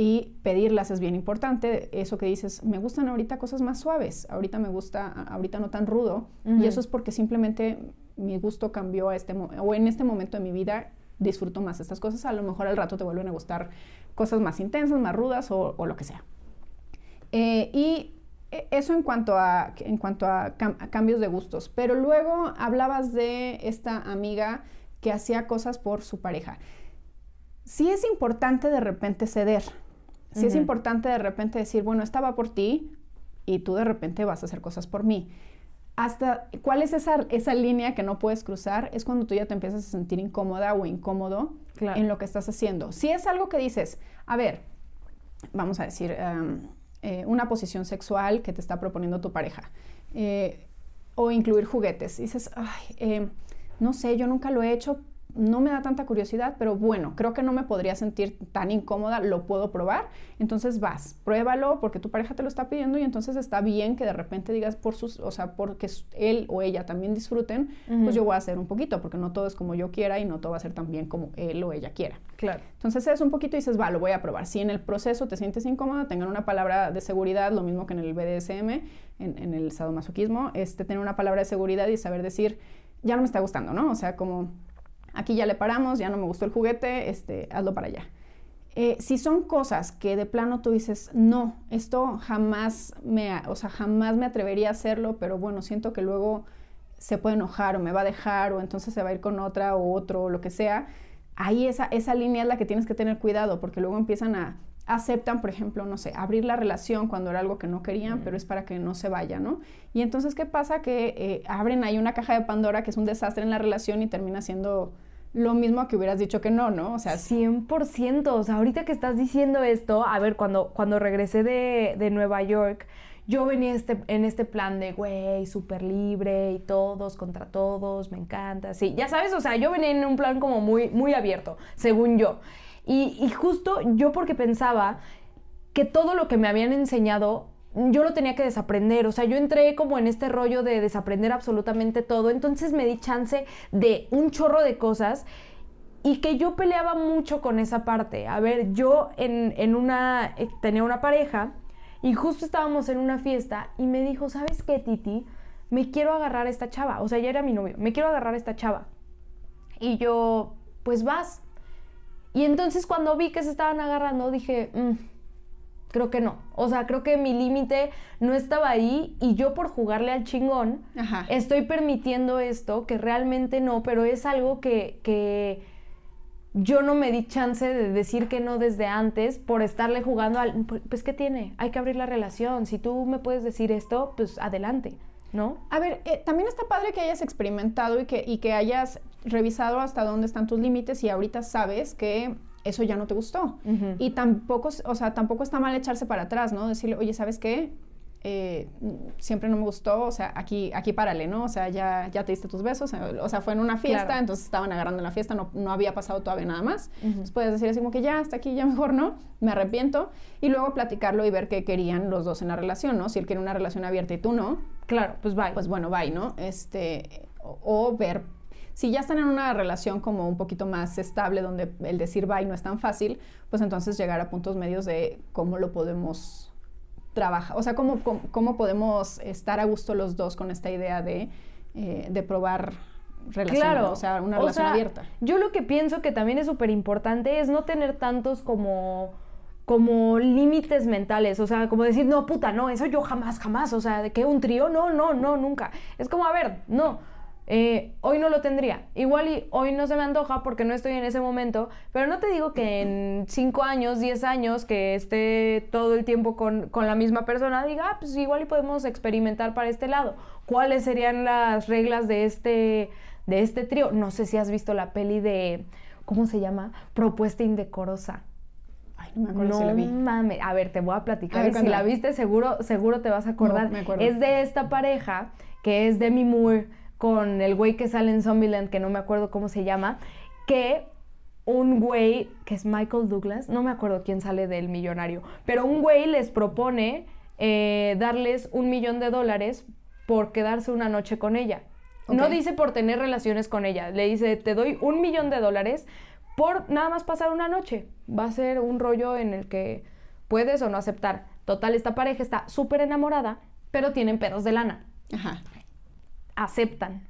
y pedirlas es bien importante. Eso que dices, me gustan ahorita cosas más suaves, ahorita me gusta, ahorita no tan rudo. Y eso es porque simplemente mi gusto cambió a este o en este momento de mi vida disfruto más estas cosas. A lo mejor al rato te vuelven a gustar cosas más intensas, más rudas o, lo que sea. Eh, y eso en cuanto, a, en cuanto a, cambios de gustos. Pero luego hablabas de esta amiga que hacía cosas por su pareja. Sí es importante de repente ceder, Sí es importante de repente decir, bueno, estaba por ti y tú de repente vas a hacer cosas por mí. Hasta, ¿cuál es esa, esa línea que no puedes cruzar? Es cuando tú ya te empiezas a sentir incómoda o incómodo en lo que estás haciendo. Si es algo que dices, a ver, vamos a decir, eh, una posición sexual que te está proponiendo tu pareja, eh, o incluir juguetes. dices, ay, em, no sé, yo nunca lo he hecho, no me da tanta curiosidad, pero bueno, creo que no me podría sentir tan incómoda, lo puedo probar. Entonces vas, pruébalo porque tu pareja te lo está pidiendo y entonces está bien que de repente digas por sus, o sea, porque él o ella también disfruten, pues yo voy a hacer un poquito, porque no todo es como yo quiera y no todo va a ser tan bien como él o ella quiera. Claro. Entonces es un poquito y dices, va, lo voy a probar. Si en el proceso te sientes incómoda, tengan una palabra de seguridad, lo mismo que en el BDSM, en, en el sadomasoquismo, este, tener una palabra de seguridad y saber decir, ya no me está gustando, ¿no? O sea, como aquí ya le paramos, ya no me gustó el juguete, este, hazlo para allá. Eh, si son cosas que de plano tú dices, no, esto jamás me, o sea, jamás me atrevería a hacerlo, pero bueno, siento que luego se puede enojar o me va a dejar o entonces se va a ir con otra o otro o lo que sea, ahí esa, esa línea es la que tienes que tener cuidado porque luego empiezan a, aceptan, por ejemplo, no sé, abrir la relación cuando era algo que no querían, pero es para que no se vaya, ¿no? Y entonces, ¿qué pasa? Que eh, abren ahí una caja de Pandora que es un desastre en la relación y termina siendo lo mismo que hubieras dicho que no, ¿no? O sea, 100%. O sea, ahorita que estás diciendo esto, a ver, cuando, cuando regresé de, de Nueva York, yo venía este, en este plan de, güey, súper libre y todos contra todos, me encanta. Sí, ya sabes, o sea, yo venía en un plan como muy, muy abierto, según yo. Y, justo yo porque pensaba que todo lo que me habían enseñado yo lo tenía que desaprender, o sea, yo entré como en este rollo de desaprender absolutamente todo, entonces me di chance de un chorro de cosas y que yo peleaba mucho con esa parte. A ver, yo en, en una, eh, tenía una pareja y justo estábamos en una fiesta y me dijo, ¿sabes qué, Titi? Me quiero agarrar a esta chava, o sea, ya era mi novio, me quiero agarrar a esta chava. Y yo, pues vas, y entonces cuando vi que se estaban agarrando, dije, mm, creo que no. O sea, creo que mi límite no estaba ahí y yo por jugarle al chingón estoy permitiendo esto, que realmente no, pero es algo que, que yo no me di chance de decir que no desde antes por estarle jugando al... Pues, ¿qué tiene? Hay que abrir la relación. Si tú me puedes decir esto, pues adelante. ¿no? A ver, eh, también está padre que hayas experimentado y que, y que hayas revisado hasta dónde están tus límites y ahorita sabes que eso ya no te gustó. Y tampoco, o sea, tampoco está mal echarse para atrás, ¿no? Decirle, oye, ¿sabes qué? Eh, siempre no me gustó, o sea, aquí, aquí párale, ¿no? O sea, ya, ya te diste tus besos, o sea, fue en una fiesta, entonces estaban agarrando en la fiesta, no, no había pasado todavía nada más. Entonces puedes decir así como que ya, hasta aquí, ya mejor no, me arrepiento, y luego platicarlo y ver qué querían los dos en la relación, ¿no? Si él quiere una relación abierta y tú no. Claro, pues bye. Pues bueno, bye, ¿no? Este, o, ver si ya están en una relación como un poquito más estable, donde el decir bye no es tan fácil, pues entonces llegar a puntos medios de cómo lo podemos trabaja, o sea, cómo, cómo, podemos estar a gusto los dos con esta idea de, eh, de probar relación, claro. o sea, una relación abierta. Yo lo que pienso que también es súper importante es no tener tantos como como límites mentales, o sea, como decir, no, puta, no, eso yo jamás, jamás, o sea, de que un trío, no, no, no, nunca. Es como, a ver, no, eh, hoy no lo tendría. Igual y hoy no se me antoja porque no estoy en ese momento, pero no te digo que en 5 años, 10 años, que esté todo el tiempo con, la misma persona, diga, ah, pues igual y podemos experimentar para este lado. ¿Cuáles serían las reglas de este, de este trío? No sé si has visto la peli de, ¿cómo se llama? Propuesta indecorosa. Ay, no me acuerdo si la vi. Mames. A ver, te voy a platicar. si la viste, seguro, seguro te vas a acordar. Es de esta pareja que es Demi Moore con el güey que sale en Zombieland, que no me acuerdo cómo se llama, que un güey, que es Michael Douglas, no me acuerdo quién sale del millonario, pero un güey les propone eh, darles un millón de dólares por quedarse una noche con ella. No dice por tener relaciones con ella, le dice, te doy un millón de dólares por nada más pasar una noche. Va a ser un rollo en el que puedes o no aceptar. Total, esta pareja está súper enamorada, pero tienen pedos de lana. Ajá aceptan.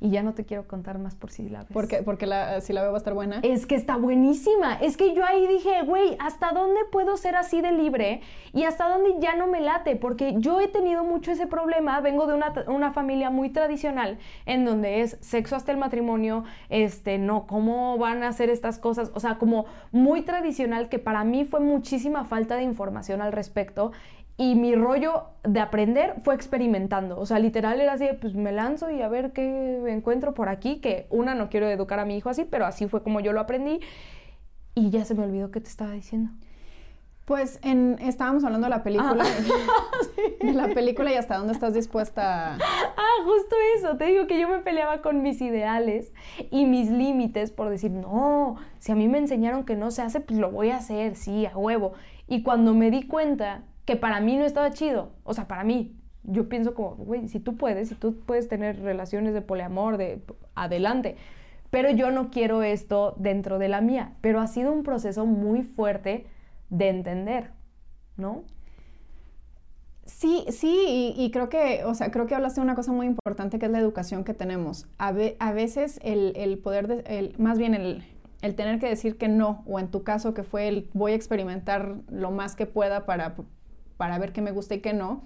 Y ya no te quiero contar más por si la ves. Porque, porque la, si la veo va a estar buena. Es que está buenísima. Es que yo ahí dije, güey, ¿hasta dónde puedo ser así de libre? Y hasta dónde ya no me late. Porque yo he tenido mucho ese problema. Vengo de una, una familia muy tradicional en donde es sexo hasta el matrimonio. Este, no, ¿cómo van a hacer estas cosas? O sea, como muy tradicional que para mí fue muchísima falta de información al respecto. Y mi rollo de aprender fue experimentando. O sea, literal era así, pues me lanzo y a ver qué encuentro por aquí. Que una, no quiero educar a mi hijo así, pero así fue como yo lo aprendí. Y ya se me olvidó qué te estaba diciendo. Pues en, estábamos hablando de la película, Ah. *laughs* de la película y hasta dónde estás dispuesta. Ah, justo eso. Te digo que yo me peleaba con mis ideales y mis límites por decir, no, si a mí me enseñaron que no se hace, pues lo voy a hacer, sí, a huevo. Y cuando me di cuenta que para mí no estaba chido, o sea, para mí, yo pienso como, güey, si tú puedes, si tú puedes tener relaciones de poliamor, de adelante. Pero yo no quiero esto dentro de la mía. Pero ha sido un proceso muy fuerte de entender, ¿no? Sí, sí, y, creo que, o sea, creo que hablaste de una cosa muy importante que es la educación que tenemos. A, ve- a veces el, poder, de- más bien el, el tener que decir que no, o en tu caso que fue el voy a experimentar lo más que pueda para, para ver qué me gusta y qué no,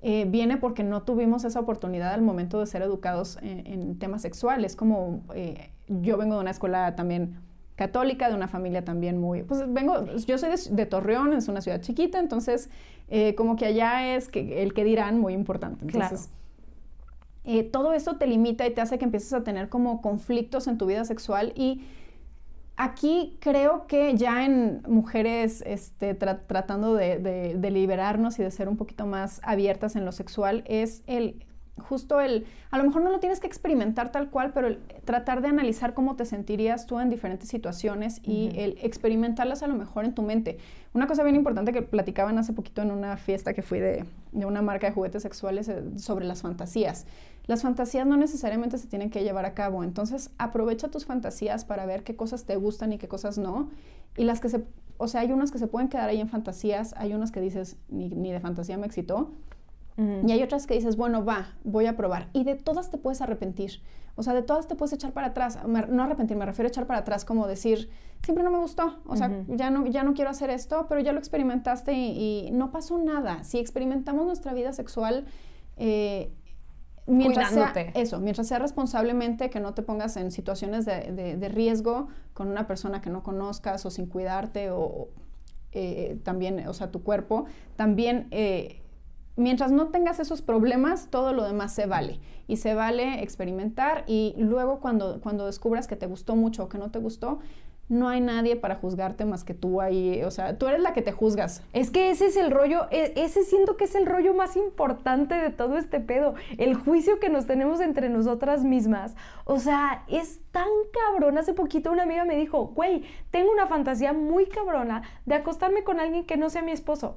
eh, viene porque no tuvimos esa oportunidad al momento de ser educados en, en temas sexuales. Como eh, yo vengo de una escuela también católica, de una familia también muy, pues vengo, yo soy de, de Torreón, es una ciudad chiquita, entonces eh, como que allá es que el que dirán muy importante. Entonces, eh, todo eso te limita y te hace que empieces a tener como conflictos en tu vida sexual y aquí creo que ya en mujeres este, tra- tratando de, de- de liberarnos y de ser un poquito más abiertas en lo sexual es el justo el, a lo mejor no lo tienes que experimentar tal cual, pero el tratar de analizar cómo te sentirías tú en diferentes situaciones y el experimentarlas a lo mejor en tu mente. Una cosa bien importante que platicaban hace poquito en una fiesta que fui de, de una marca de juguetes sexuales eh, sobre las fantasías. Las fantasías no necesariamente se tienen que llevar a cabo, entonces aprovecha tus fantasías para ver qué cosas te gustan y qué cosas no. Y las que se, o sea, hay unas que se pueden quedar ahí en fantasías, hay unas que dices, ni, ni de fantasía me excitó, y hay otras que dices, bueno, va, voy a probar. Y de todas te puedes arrepentir. O sea, de todas te puedes echar para atrás. Me- no arrepentir, me refiero a echar para atrás como decir, siempre no me gustó. O sea, ya, no, ya no quiero hacer esto, pero ya lo experimentaste y, y no pasó nada. Si experimentamos nuestra vida sexual, eh, mientras sea, Cuidándote. eso, mientras sea responsablemente, que no te pongas en situaciones de, de- de riesgo con una persona que no conozcas o sin cuidarte o eh, también, o sea, tu cuerpo, también... eh, mientras no tengas esos problemas, todo lo demás se vale. Y se vale experimentar y luego cuando, cuando descubras que te gustó mucho o que no te gustó, no hay nadie para juzgarte más que tú ahí. O sea, tú eres la que te juzgas. Es que ese es el rollo, e- ese siento que es el rollo más importante de todo este pedo, el juicio que nos tenemos entre nosotras mismas. O sea, es tan cabrón. Hace poquito una amiga me dijo, güey, tengo una fantasía muy cabrona de acostarme con alguien que no sea mi esposo.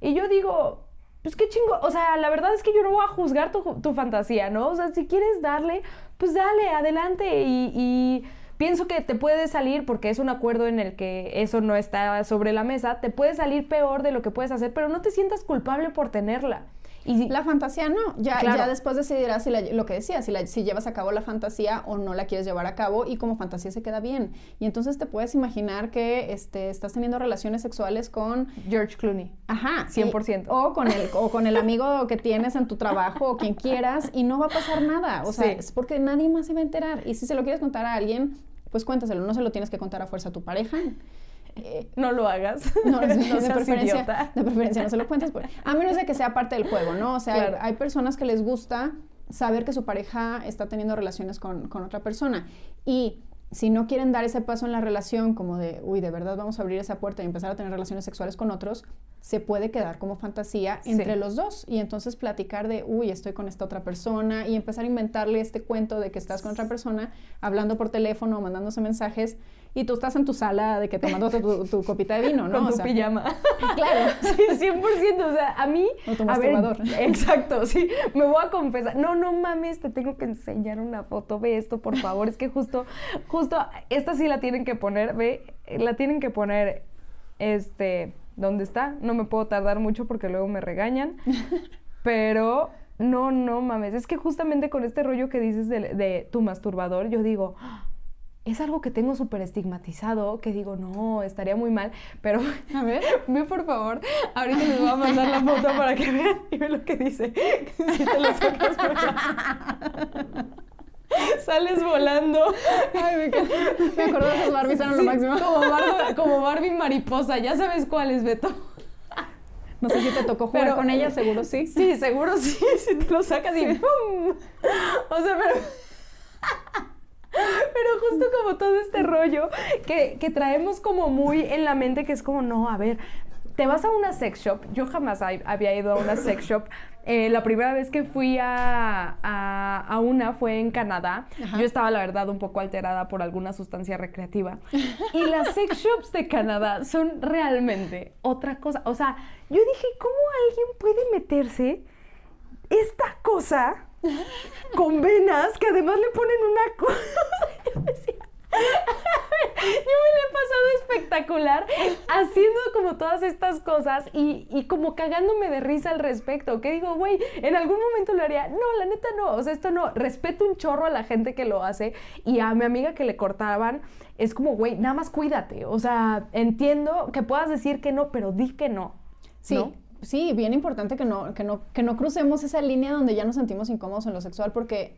Y yo digo, pues qué chingo, o sea, la verdad es que yo no voy a juzgar tu, tu fantasía, ¿no? O sea, si quieres darle, pues dale, adelante y... y pienso que te puede salir, porque es un acuerdo en el que eso no está sobre la mesa, te puede salir peor de lo que puedes hacer, pero no te sientas culpable por tenerla. Y La fantasía no, ya, Claro. ya después decidirás si la- lo que decía, si, la- si llevas a cabo la fantasía o no la quieres llevar a cabo y como fantasía se queda bien. Y entonces te puedes imaginar que este, estás teniendo relaciones sexuales con George Clooney. Ajá. 100%. y- o, con el, o con el amigo que tienes en tu trabajo o quien quieras y no va a pasar nada. O sea, Sí. es porque nadie más se va a enterar. Y si se lo quieres contar a alguien, pues cuéntaselo. No se lo tienes que contar a fuerza a tu pareja. Eh, *laughs* No lo hagas. *laughs* *laughs* no, de, preferencia, idiota. de preferencia no se lo cuentes. pues. A menos de que sea parte del juego, ¿no? O sea, hay- Claro. hay, personas que les gusta saber que su pareja está teniendo relaciones con, con otra persona. Y si no quieren dar ese paso en la relación, como de, uy, de verdad vamos a abrir esa puerta y empezar a tener relaciones sexuales con otros, se puede quedar como fantasía Sí. entre los dos. Y entonces platicar de, uy, estoy con esta otra persona y empezar a inventarle este cuento de que estás con otra persona, hablando por teléfono, mandándose mensajes, y tú estás en tu sala de que tomando tu, tu copita de vino, ¿no? Con O tu sea, pijama. *laughs* Claro. Sí, 100%. O sea, a mí. O tu a ver, masturbador. *laughs* exacto, sí. Me voy a confesar. No, no mames, te tengo que enseñar una foto. Ve esto, por favor. Es que justo, justo, esta sí la tienen que poner, ve, la tienen que poner, este, ¿dónde está? No me puedo tardar mucho porque luego me regañan. *laughs* Pero. No, no mames. Es que justamente con este rollo que dices de, de tu masturbador, yo digo, "Ah, es algo que tengo súper estigmatizado, que digo, no, estaría muy mal, pero A ver. *laughs* Ve por favor, ahorita les voy a mandar la foto para que vean y ve lo que dice. *laughs* Si te lo sacas Sales volando. Ay, me, me acuerdo de esos Barbies, eran lo máximo. Como Barbie, como Barbie mariposa, ya sabes cuál es, Beto. No sé si te tocó jugar Pero- con ella, seguro sí. Sí, seguro sí, si te lo sacas y ¡pum! O sea, pero... Pero justo como todo este rollo que, que traemos como muy en la mente, que es como, no, a ver, te vas a una sex shop. Yo jamás había ido a una sex shop. Eh, la primera vez que fui a, a, una fue en Canadá. Yo estaba, la verdad, un poco alterada por alguna sustancia recreativa. Y las sex shops de Canadá son realmente otra cosa. O sea, yo dije, ¿cómo alguien puede meterse esta cosa con venas que además le ponen una *laughs* cosa? yo decía, yo me la he pasado espectacular haciendo como todas estas cosas y, como cagándome de risa al respecto. Que digo, güey, en algún momento lo haría. No, la neta no. O sea, esto no. Respeto un chorro a la gente que lo hace y a mi amiga que le cortaban. Es como, güey, nada más cuídate. O sea, entiendo que puedas decir que no, pero di que no. Sí. Sí, bien importante que no, que, no, que no crucemos esa línea donde ya nos sentimos incómodos en lo sexual, porque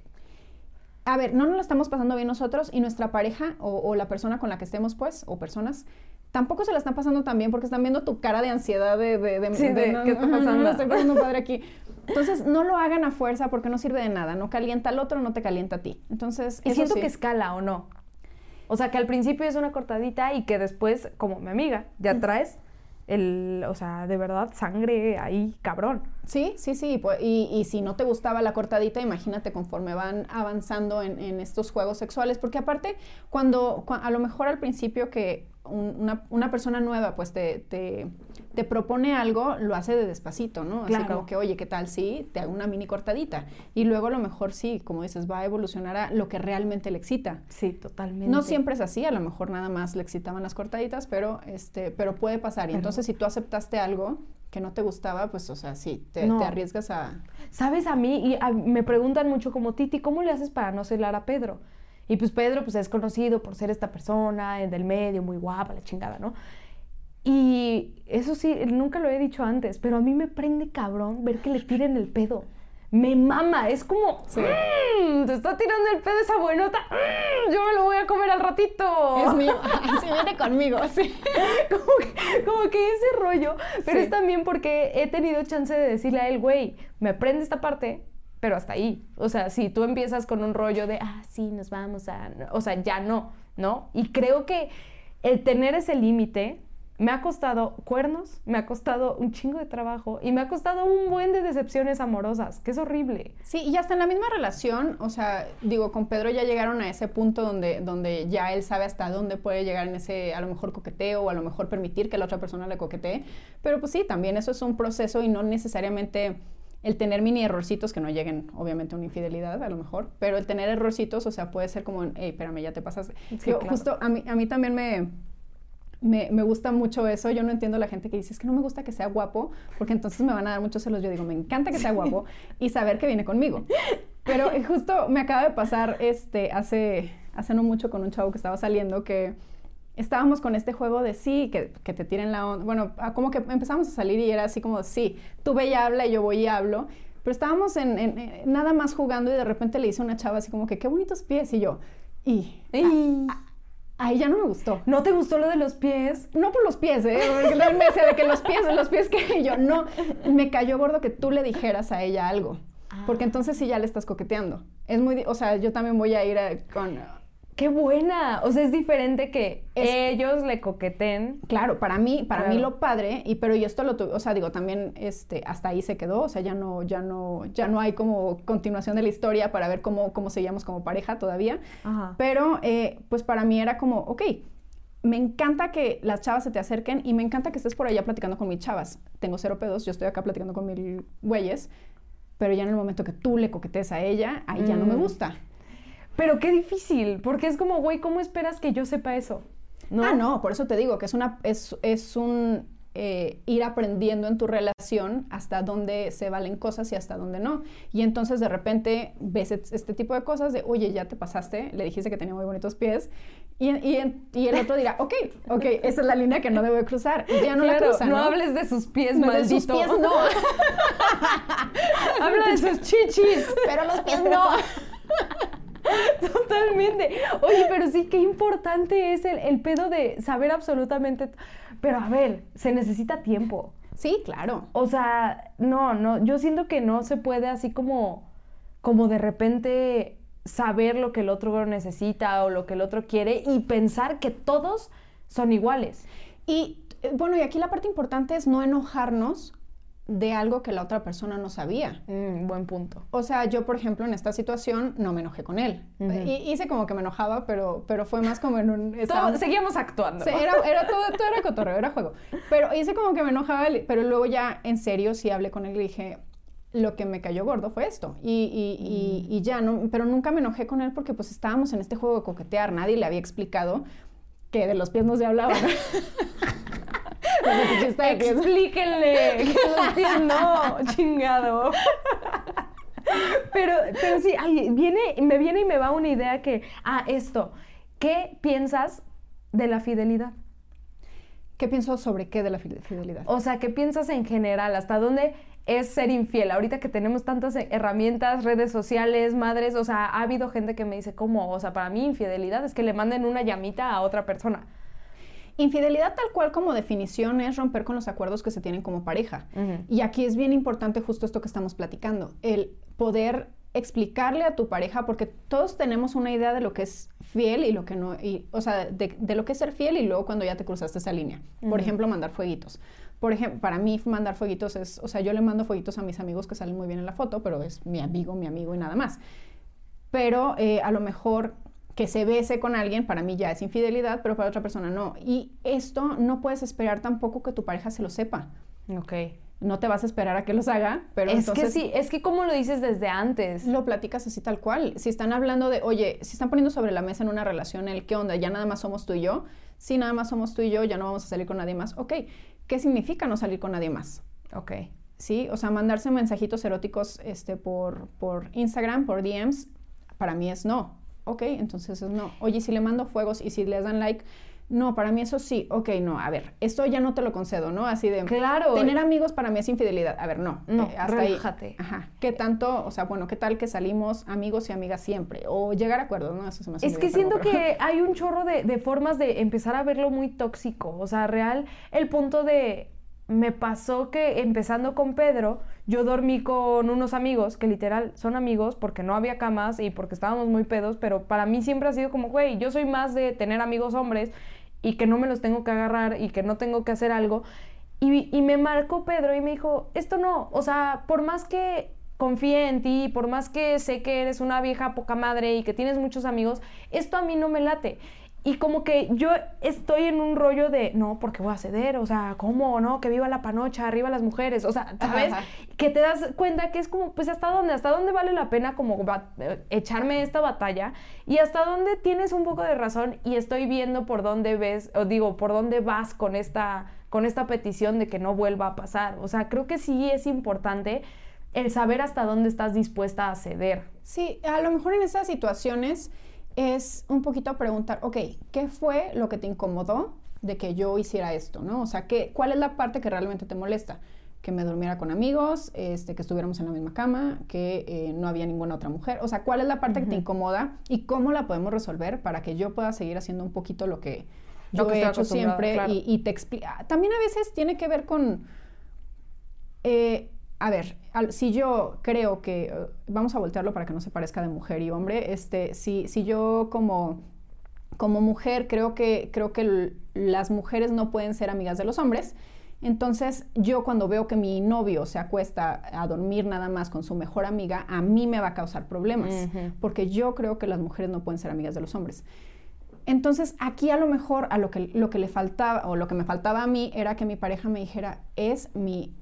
a ver, no nos lo estamos pasando bien nosotros y nuestra pareja o, la persona con la que estemos, pues, o personas, tampoco se la están pasando tan bien porque están viendo tu cara de ansiedad de, de, de, sí, de, ¿qué está pasando? No, estoy pasando padre aquí. *laughs* Entonces, no lo hagan a fuerza porque no sirve de nada. No calienta al otro, no te calienta a ti. Entonces, y siento que escala o no. O sea, que al principio es una cortadita y que después, como mi amiga, ya traes el, o sea, de verdad, sangre ahí, cabrón. Sí, sí, sí. Y, y, si no te gustaba la cortadita, imagínate conforme van avanzando en, en estos juegos sexuales. Porque aparte, cuando, a lo mejor al principio que una, una, persona nueva pues te, te, te, propone algo, lo hace de despacito, ¿no? Así como que, oye, ¿qué tal si te hago una mini cortadita? Y luego a lo mejor sí, como dices, va a evolucionar a lo que realmente le excita. Sí, totalmente. No siempre es así, a lo mejor nada más le excitaban las cortaditas, pero, este, pero puede pasar. Y entonces si tú aceptaste algo que no te gustaba, pues, o sea, sí, te, te arriesgas a... Sabes, a mí, y me preguntan mucho como, Titi, ¿cómo le haces para no celar a Pedro? Y pues Pedro pues es conocido por ser esta persona del medio, muy guapa, la chingada, ¿no? Y eso sí, nunca lo he dicho antes, pero a mí me prende cabrón ver que le tiren el pedo. Me mama, es como, mm, te está tirando el pedo esa buenota, mm, yo me lo voy a comer al ratito. Es mío, *laughs* se viene conmigo, sí. *laughs* como, que, ese rollo, pero es también porque he tenido chance de decirle a él, güey, me prende esta parte, pero hasta ahí. O sea, si tú empiezas con un rollo de, ah, sí, nos vamos a... O sea, ya no, ¿no? Y creo que el tener ese límite me ha costado cuernos, me ha costado un chingo de trabajo y me ha costado un buen de decepciones amorosas, que es horrible. Sí, y hasta en la misma relación, o sea, digo, con Pedro ya llegaron a ese punto donde, donde ya él sabe hasta dónde puede llegar en ese, a lo mejor coqueteo o a lo mejor permitir que la otra persona le coquetee, pero pues sí, también eso es un proceso y no necesariamente el tener mini errorcitos que no lleguen, obviamente, a una infidelidad, a lo mejor, pero el tener errorcitos, o sea, puede ser como, hey, espérame, ya te pasas. Justo a mí, a mí también me, me, gusta mucho eso. Yo no entiendo la gente que dice, es que no me gusta que sea guapo, porque entonces me van a dar muchos celos. Yo digo, me encanta que sea guapo *laughs* y saber que viene conmigo. Pero justo me acaba de pasar este, hace, hace no mucho con un chavo que estaba saliendo que estábamos con este juego de sí, que, que te tiren la onda. Bueno, como que empezamos a salir y era así como, sí, tú ve y habla y yo voy y hablo. Pero estábamos en, nada más jugando y de repente le hice una chava así como que, qué bonitos pies. Y yo, y... A, ella no me gustó. ¿No te gustó lo de los pies? No por los pies, ¿eh? Porque me decía de que los pies, los pies que yo, no. Me cayó gordo que tú le dijeras a ella algo. Porque ah. entonces sí ya le estás coqueteando. Es muy, o sea, yo también voy a ir con qué buena. O sea, es diferente que ellos le coqueten. Claro, para mí, para mí lo padre, y pero yo esto lo tuve, o sea, digo, también este, hasta ahí se quedó, o sea, ya no, ya no, ya no hay como continuación de la historia para ver cómo, cómo seguíamos como pareja todavía. Pero, eh, pues para mí era como, ok, me encanta que las chavas se te acerquen y me encanta que estés por allá platicando con mis chavas. Tengo cero pedos, yo estoy acá platicando con mil güeyes, pero ya en el momento que tú le coquetes a ella, ahí ya no me mm. gusta. Pero qué difícil, porque es como, güey, ¿cómo esperas que yo sepa eso? ¿No? Ah, no, por eso te digo que es, una, es, es un eh, ir aprendiendo en tu relación hasta dónde se valen cosas y hasta dónde no. Y entonces de repente ves este tipo de cosas de, oye, ya te pasaste, le dijiste que tenía muy bonitos pies. Y, y, y el otro dirá, ok, ok, esa es la línea que no debo cruzar. Y ya no la cruza, ¿no? No hables de sus pies, no, maldito. De sus pies no. *laughs* Habla de sus chichis. Pero los pies no. *laughs* *laughs* Totalmente. Oye, pero sí, qué importante es el, pedo de saber absolutamente. Pero a ver, se necesita tiempo. Sí, claro. O sea, no, no, yo siento que no se puede así como, como de repente saber lo que el otro necesita o lo que el otro quiere y pensar que todos son iguales. Y eh, bueno, y aquí la parte importante es no enojarnos de algo que la otra persona no sabía. Mm, buen punto. O sea, yo, por ejemplo, en esta situación no me enojé con él. y, hice como que me enojaba, pero, pero fue más como en un... seguíamos actuando. era, era todo, todo, era cotorreo, era juego. Pero hice como que me enojaba, pero luego ya en serio sí hablé con él y dije, lo que me cayó gordo fue esto. Y, y, y, ya, no, pero nunca me enojé con él porque pues estábamos en este juego de coquetear. Nadie le había explicado que de los pies no se hablaba. *laughs* *laughs* Explíquenle *laughs* que no, chingado. Pero, pero sí, viene, me viene y me va una idea que, ah, esto, ¿qué piensas de la fidelidad? ¿Qué pienso sobre qué de la fidelidad? O sea, ¿qué piensas en general? ¿Hasta dónde es ser infiel. Ahorita que tenemos tantas herramientas, redes sociales, madres, o sea, ha habido gente que me dice, ¿cómo? O sea, para mí infidelidad es que le manden una llamita a otra persona. Infidelidad tal cual como definición es romper con los acuerdos que se tienen como pareja. Y aquí es bien importante justo esto que estamos platicando, el poder explicarle a tu pareja, porque todos tenemos una idea de lo que es fiel y lo que no, y, o sea, de, lo que es ser fiel y luego cuando ya te cruzaste esa línea. Por ejemplo, mandar fueguitos. Por ejemplo, para mí mandar fueguitos es, o sea, yo le mando fueguitos a mis amigos que salen muy bien en la foto, pero es mi amigo, mi amigo y nada más. Pero eh, a lo mejor que se bese con alguien, para mí ya es infidelidad, pero para otra persona no. Y esto no puedes esperar tampoco que tu pareja se lo sepa. Ok. No te vas a esperar a que los haga, pero es entonces... que sí, es que como lo dices desde antes. Lo platicas así tal cual. Si están hablando de, oye, si están poniendo sobre la mesa en una relación el qué onda, ya nada más somos tú y yo, si nada más somos tú y yo, ya no vamos a salir con nadie más, ok. ¿Qué significa no salir con nadie más? Ok. Sí, o sea, mandarse mensajitos eróticos este, por, por Instagram, por DMs, para mí es no. Ok, entonces es no. Oye, si le mando fuegos y si les dan like, no, para mí eso sí. Ok, no, a ver, esto ya no te lo concedo, ¿no? Así de. Claro. Tener amigos para mí es infidelidad. A ver, no. No, eh, hasta relájate. ahí. Ajá. ¿Qué tanto, o sea, bueno, qué tal que salimos amigos y amigas siempre? O llegar a acuerdos, ¿no? Eso se me hace Es que siento que hay un chorro de, de formas de empezar a verlo muy tóxico. O sea, real, el punto de me pasó que empezando con Pedro, yo dormí con unos amigos que literal son amigos porque no había camas y porque estábamos muy pedos, pero para mí siempre ha sido como, güey, yo soy más de tener amigos hombres y que no me los tengo que agarrar y que no tengo que hacer algo. Y, me marcó Pedro y me dijo, esto no, o sea, por más que confíe en ti, por más que sé que eres una vieja poca madre y que tienes muchos amigos, esto a mí no me late. Y como que yo estoy en un rollo de, no, porque voy a ceder, o sea, ¿cómo? ¿No? Que viva la panocha, arriba las mujeres, o sea, ¿sabes? Que te das cuenta que es como, pues, ¿hasta dónde? ¿Hasta dónde vale la pena como eh, echarme esta batalla? Y hasta dónde tienes un poco de razón y estoy viendo por dónde ves, o digo, por dónde vas con esta, con esta petición de que no vuelva a pasar. O sea, creo que sí es importante el saber hasta dónde estás dispuesta a ceder. Sí, a lo mejor en esas situaciones es un poquito preguntar, ok, ¿qué fue lo que te incomodó de que yo hiciera esto? ¿no? O sea, ¿qué, ¿cuál es la parte que realmente te molesta? Que me durmiera con amigos, este, que estuviéramos en la misma cama, que eh, no había ninguna otra mujer. O sea, ¿cuál es la parte que te incomoda y cómo la podemos resolver para que yo pueda seguir haciendo un poquito lo que yo he hecho siempre y, te explica. También a veces tiene que ver con... Eh, a ver, si yo creo que, eh, vamos a voltearlo para que no se parezca de mujer y hombre, este, si, si yo como, como mujer creo que, creo que las mujeres no pueden ser amigas de los hombres, entonces yo cuando veo que mi novio se acuesta a dormir nada más con su mejor amiga, a mí me va a causar problemas, porque yo creo que las mujeres no pueden ser amigas de los hombres. Entonces, aquí a lo mejor a lo que, lo que le faltaba o lo que me faltaba a mí era que mi pareja me dijera, es mi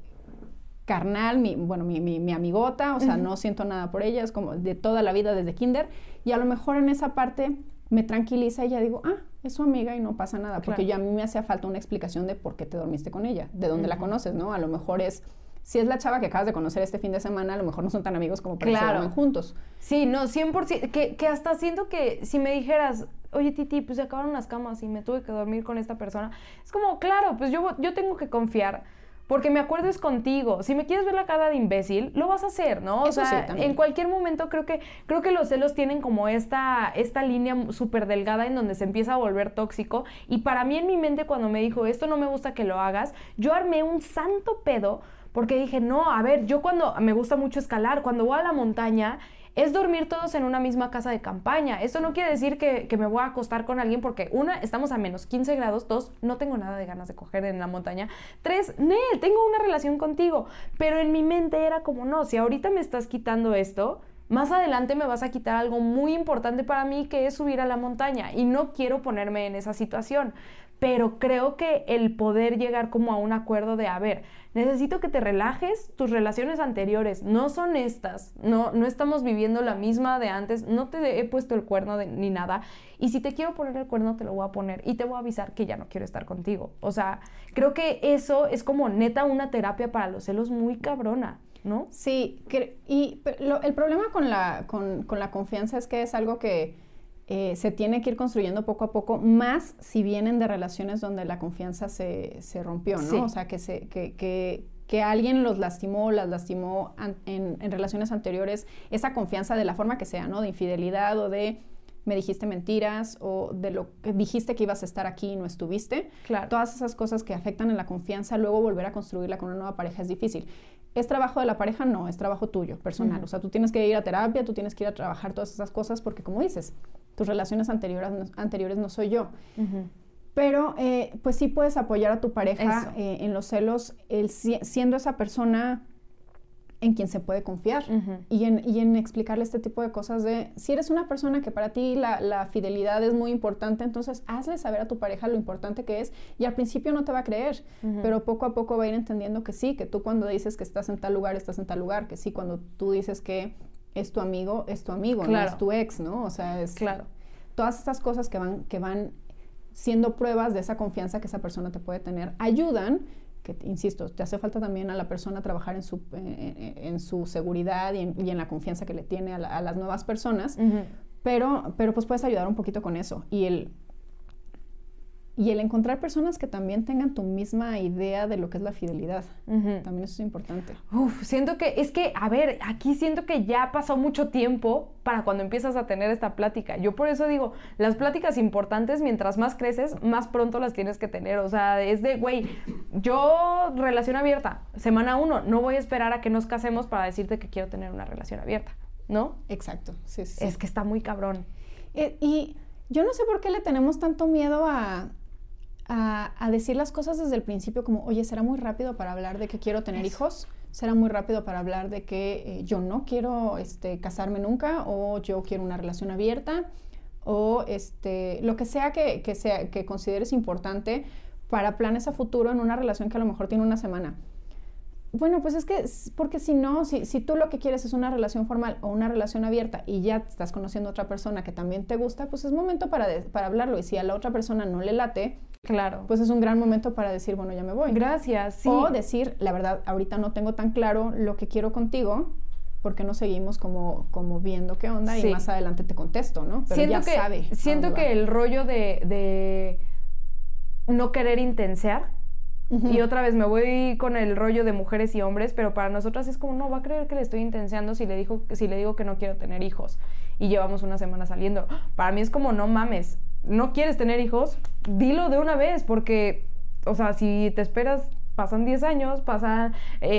carnal, mi, bueno, mi, mi, amigota, o sea, no siento nada por ella, es como de toda la vida desde kinder, y a lo mejor en esa parte me tranquiliza y ya digo, ah, es su amiga y no pasa nada, porque ya a mí me hacía falta una explicación de por qué te dormiste con ella, de dónde la conoces, ¿no? A lo mejor es, si es la chava que acabas de conocer este fin de semana, a lo mejor no son tan amigos como para claro. juntos. Sí, no, 100%, que, que hasta siento que si me dijeras, oye Titi, pues se acabaron las camas y me tuve que dormir con esta persona, es como, claro, pues yo, yo tengo que confiar porque me acuerdo es contigo. Si me quieres ver la cara de imbécil, lo vas a hacer, ¿no? O sea, en cualquier momento creo que, creo que los celos tienen como esta, esta línea súper delgada en donde se empieza a volver tóxico. Y para mí en mi mente cuando me dijo, esto no me gusta que lo hagas, yo armé un santo pedo porque dije, no, a ver, yo cuando me gusta mucho escalar, cuando voy a la montaña, es dormir todos en una misma casa de campaña. Esto no quiere decir que, me voy a acostar con alguien porque, una, estamos a menos 15 grados, dos, no tengo nada de ganas de coger en la montaña, tres, Nel, tengo una relación contigo. Pero en mi mente era como, no, si ahorita me estás quitando esto, más adelante me vas a quitar algo muy importante para mí que es subir a la montaña y no quiero ponerme en esa situación. Pero creo que el poder llegar como a un acuerdo de, a ver, necesito que te relajes, tus relaciones anteriores no son estas, no, no estamos viviendo la misma de antes, no te he puesto el cuerno ni nada. Y si te quiero poner el cuerno, te lo voy a poner y te voy a avisar que ya no quiero estar contigo. O sea, creo que eso es como neta una terapia para los celos muy cabrona. ¿no? Sí, y el problema con la, con, la confianza es que es algo que eh, se tiene que ir construyendo poco a poco, más si vienen de relaciones donde la confianza se, rompió, ¿no? O sea, que, se, que, alguien los lastimó, las lastimó en, en, relaciones anteriores, esa confianza de la forma que sea, ¿no? De infidelidad o de me dijiste mentiras o de lo que dijiste que ibas a estar aquí y no estuviste. Claro. Todas esas cosas que afectan en la confianza, luego volver a construirla con una nueva pareja es difícil. ¿Es trabajo de la pareja? No, es trabajo tuyo, personal. O sea, tú tienes que ir a terapia, tú tienes que ir a trabajar todas esas cosas porque, como dices, tus relaciones anteriores, anteriores no soy yo. Pero, eh, pues sí puedes apoyar a tu pareja eh, en los celos, el, siendo esa persona en quien se puede confiar y, en, y, en, explicarle este tipo de cosas de, si eres una persona que para ti la, fidelidad es muy importante, entonces hazle saber a tu pareja lo importante que es y al principio no te va a creer, pero poco a poco va a ir entendiendo que sí, que tú cuando dices que estás en tal lugar, estás en tal lugar, que sí, cuando tú dices que es tu amigo, es tu amigo, no es tu ex, ¿no? O sea, es... Claro. Todas estas cosas que van, que van siendo pruebas de esa confianza que esa persona te puede tener, ayudan que, insisto, te hace falta también a la persona trabajar en su, en, su seguridad y en, la confianza que le tiene a, las nuevas personas, pero, pero pues puedes ayudar un poquito con eso. Y el, y el encontrar personas que también tengan tu misma idea de lo que es la fidelidad. También eso es importante. Uf, siento que, es que, a ver, aquí siento que ya pasó mucho tiempo para cuando empiezas a tener esta plática. Yo por eso digo, las pláticas importantes, mientras más creces, más pronto las tienes que tener. O sea, es de, güey, yo relación abierta, semana uno, no voy a esperar a que nos casemos para decirte que quiero tener una relación abierta, ¿no? Exacto, sí, sí. Es que está muy cabrón. Eh, y yo no sé por qué le tenemos tanto miedo a a, decir las cosas desde el principio como, oye, será muy rápido para hablar de que quiero tener hijos, será muy rápido para hablar de que eh, yo no quiero este, casarme nunca o yo quiero una relación abierta o este, lo que sea que, que, sea que consideres importante para planes a futuro en una relación que a lo mejor tiene una semana. Bueno, pues es que, porque si no, si, si, tú lo que quieres es una relación formal o una relación abierta y ya estás conociendo a otra persona que también te gusta, pues es momento para, para hablarlo. Y si a la otra persona no le late, claro. pues es un gran momento para decir, bueno, ya me voy. Gracias, sí. O decir, la verdad, ahorita no tengo tan claro lo que quiero contigo, porque no seguimos como, como viendo qué onda y más adelante te contesto, ¿no? Pero siento ya que, sabe. Siento que el rollo de, de no querer intensear y otra vez me voy con el rollo de mujeres y hombres, pero para nosotras es como, no, va a creer que le estoy intenseando si le, dijo, si le digo que no quiero tener hijos. Y llevamos una semana saliendo. *gasps* Para mí es como, no mames, no quieres tener hijos, dilo de una vez, porque, o sea, si te esperas pasan 10 años, pasan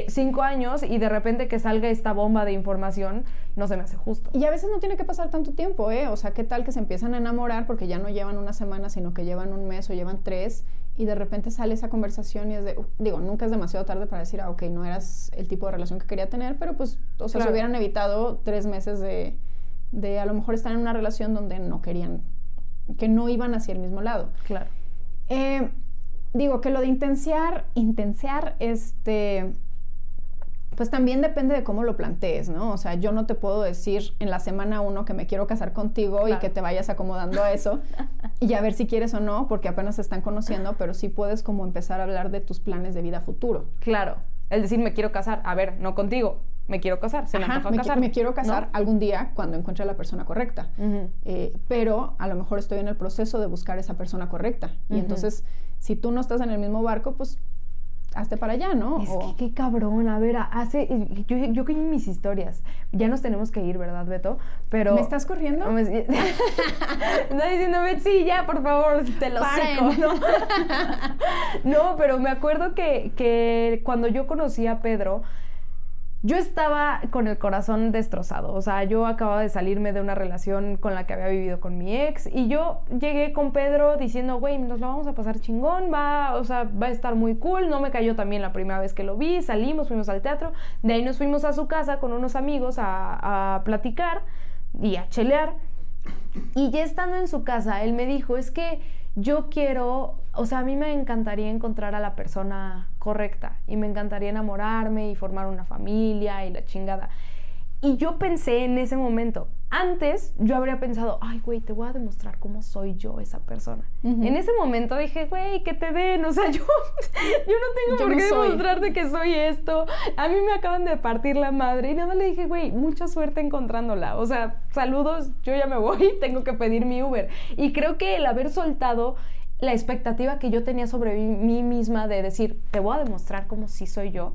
5 eh, años y de repente que salga esta bomba de información, no se me hace justo. Y a veces no tiene que pasar tanto tiempo, ¿eh? O sea, ¿qué tal que se empiezan a enamorar porque ya no llevan una semana, sino que llevan un mes o llevan tres y de repente sale esa conversación y es de, digo, nunca es demasiado tarde para decir, ah, ok, no eras el tipo de relación que quería tener, pero pues, o sea, se hubieran evitado tres meses de, de a lo mejor estar en una relación donde no querían, que no iban hacia el mismo lado. Claro. Eh, digo que lo de intensear, intensear, este, pues también depende de cómo lo plantees, ¿no? O sea, yo no te puedo decir en la semana uno que me quiero casar contigo y que te vayas acomodando a eso y a ver si quieres o no, porque apenas se están conociendo, pero sí puedes como empezar a hablar de tus planes de vida futuro. Claro, el decir me quiero casar, a ver, no contigo, me quiero casar, se me Ajá, casar. Me quiero casar algún día cuando encuentre a la persona correcta, eh, pero a lo mejor estoy en el proceso de buscar esa persona correcta. Y entonces si tú no estás en el mismo barco, pues hazte para allá, ¿no? Es que qué cabrón, a ver, hace, yo, yo que mis historias, ya nos tenemos que ir, ¿verdad, Beto? Pero... ¿Me estás corriendo? *laughs* No, diciendo, sí, ya, por favor, te lo seco, ¿no? *laughs* no, pero me acuerdo que, que cuando yo conocí a Pedro, yo estaba con el corazón destrozado, o sea, yo acababa de salirme de una relación con la que había vivido con mi ex y yo llegué con Pedro diciendo, güey, nos lo vamos a pasar chingón, va, o sea, va a estar muy cool, no me cayó también la primera vez que lo vi, salimos, fuimos al teatro, de ahí nos fuimos a su casa con unos amigos a, a platicar y a chelear. Y ya estando en su casa, él me dijo, es que yo quiero, o sea, a mí me encantaría encontrar a la persona correcta y me encantaría enamorarme y formar una familia y la chingada. Y yo pensé en ese momento, antes yo habría pensado, ay, güey, te voy a demostrar cómo soy yo esa persona. En ese momento dije, güey, que te den, o sea, *laughs* yo, yo no tengo por qué demostrarte que soy esto. A mí me acaban de partir la madre y nada le dije, güey, mucha suerte encontrándola. O sea, saludos, yo ya me voy, *laughs* tengo que pedir mi Uber. Y creo que el haber soltado la expectativa que yo tenía sobre mí misma de decir, te voy a demostrar cómo sí soy yo,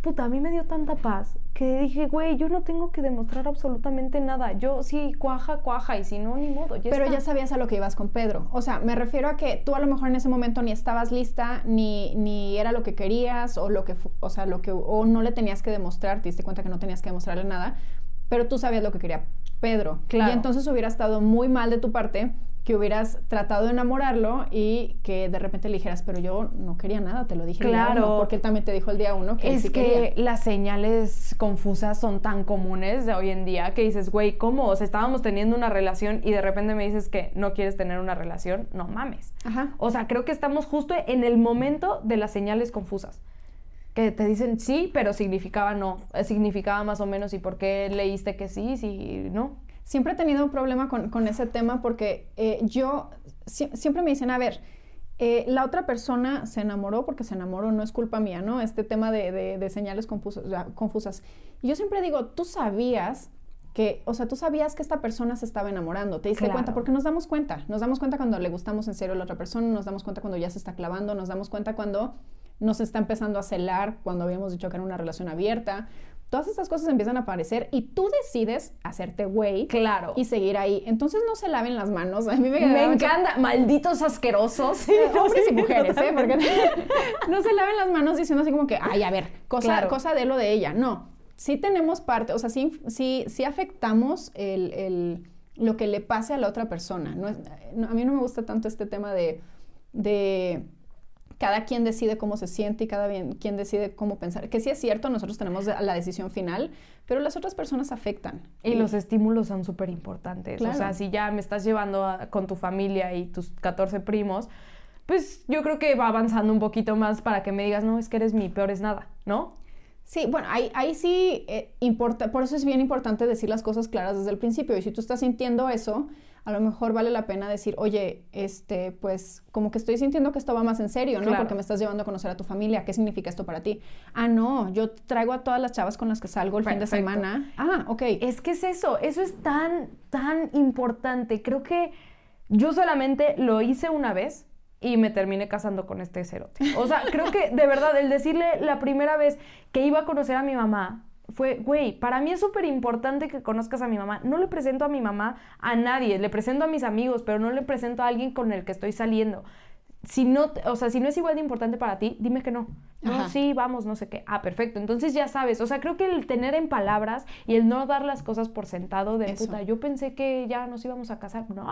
puta, a mí me dio tanta paz que dije, güey, yo no tengo que demostrar absolutamente nada. Yo sí, cuaja, cuaja, y si no, ni modo. Pero ya sabías a lo que ibas con Pedro. O sea, me refiero a que tú a lo mejor en ese momento ni estabas lista, ni, ni era lo que querías, o lo que, o sea, lo que, o no le tenías que demostrar, te diste cuenta que no tenías que demostrarle nada, pero tú sabías lo que quería Pedro. Claro. Y entonces hubiera estado muy mal de tu parte que hubieras tratado de enamorarlo y que de repente le dijeras, pero yo no quería nada, te lo dije claro, el día uno, porque él también te dijo el día uno que es que las señales confusas son tan comunes de hoy en día que dices, güey, ¿cómo? O sea, estábamos teniendo una relación y de repente me dices que no quieres tener una relación, no mames. Ajá. O sea, creo que estamos justo en el momento de las señales confusas que te dicen sí, pero significaba no, significaba más o menos y por qué leíste que sí, sí, no siempre he tenido un problema con, ese tema porque eh, yo siempre me dicen, a ver, eh, la otra persona se enamoró porque se enamoró, no es culpa mía, ¿no? Este tema de, señales confusas, Y yo siempre digo, tú sabías que, o sea, tú sabías que esta persona se estaba enamorando, te diste cuenta, porque nos damos cuenta, nos damos cuenta cuando le gustamos en serio a la otra persona, nos damos cuenta cuando ya se está clavando, nos damos cuenta cuando nos está empezando a celar, cuando habíamos dicho que era una relación abierta, Todas estas cosas empiezan a aparecer y tú decides hacerte güey. Claro. Y seguir ahí. Entonces no se laven las manos. A mí me, me encanta. Malditos asquerosos. *laughs* Hombres y mujeres, ¿eh? Porque no se laven las manos diciendo así como que, ay, a ver, cosa, cosa de lo de ella. No. Sí tenemos parte, o sea, sí, sí, sí afectamos el, el, lo que le pase a la otra persona. No, a mí no me gusta tanto este tema de, de cada quien decide cómo se siente y cada quien decide cómo pensar. Que sí es cierto, nosotros tenemos la decisión final, pero las otras personas afectan. Y, los estímulos son súper importantes. O sea, si ya me estás llevando con tu familia y tus 14 primos, pues yo creo que va avanzando un poquito más para que me digas, no, es que eres mi peor es nada, ¿no? Sí, bueno, ahí, ahí sí eh, importa, por eso es bien importante decir las cosas claras desde el principio. Y si tú estás sintiendo eso, a lo mejor vale la pena decir, oye, este, pues como que estoy sintiendo que esto va más en serio, ¿no? Porque me estás llevando a conocer a tu familia, ¿qué significa esto para ti? Ah, no, yo traigo a todas las chavas con las que salgo el fin de semana. Ah, ok. Es que es eso, eso es tan, tan importante. Creo que yo solamente lo hice una vez y me terminé casando con este cerote. O sea, creo que de verdad, el decirle la primera vez que iba a conocer a mi mamá, fue, güey, para mí es súper importante que conozcas a mi mamá. No le presento a mi mamá a nadie, le presento a mis amigos, pero no le presento a alguien con el que estoy saliendo si no, o sea, si no es igual de importante para ti, dime que no. No, sí, vamos, no sé qué. Ah, perfecto. Entonces ya sabes. O sea, creo que el tener en palabras y el no dar las cosas por sentado de puta, yo pensé que ya nos íbamos a casar. No.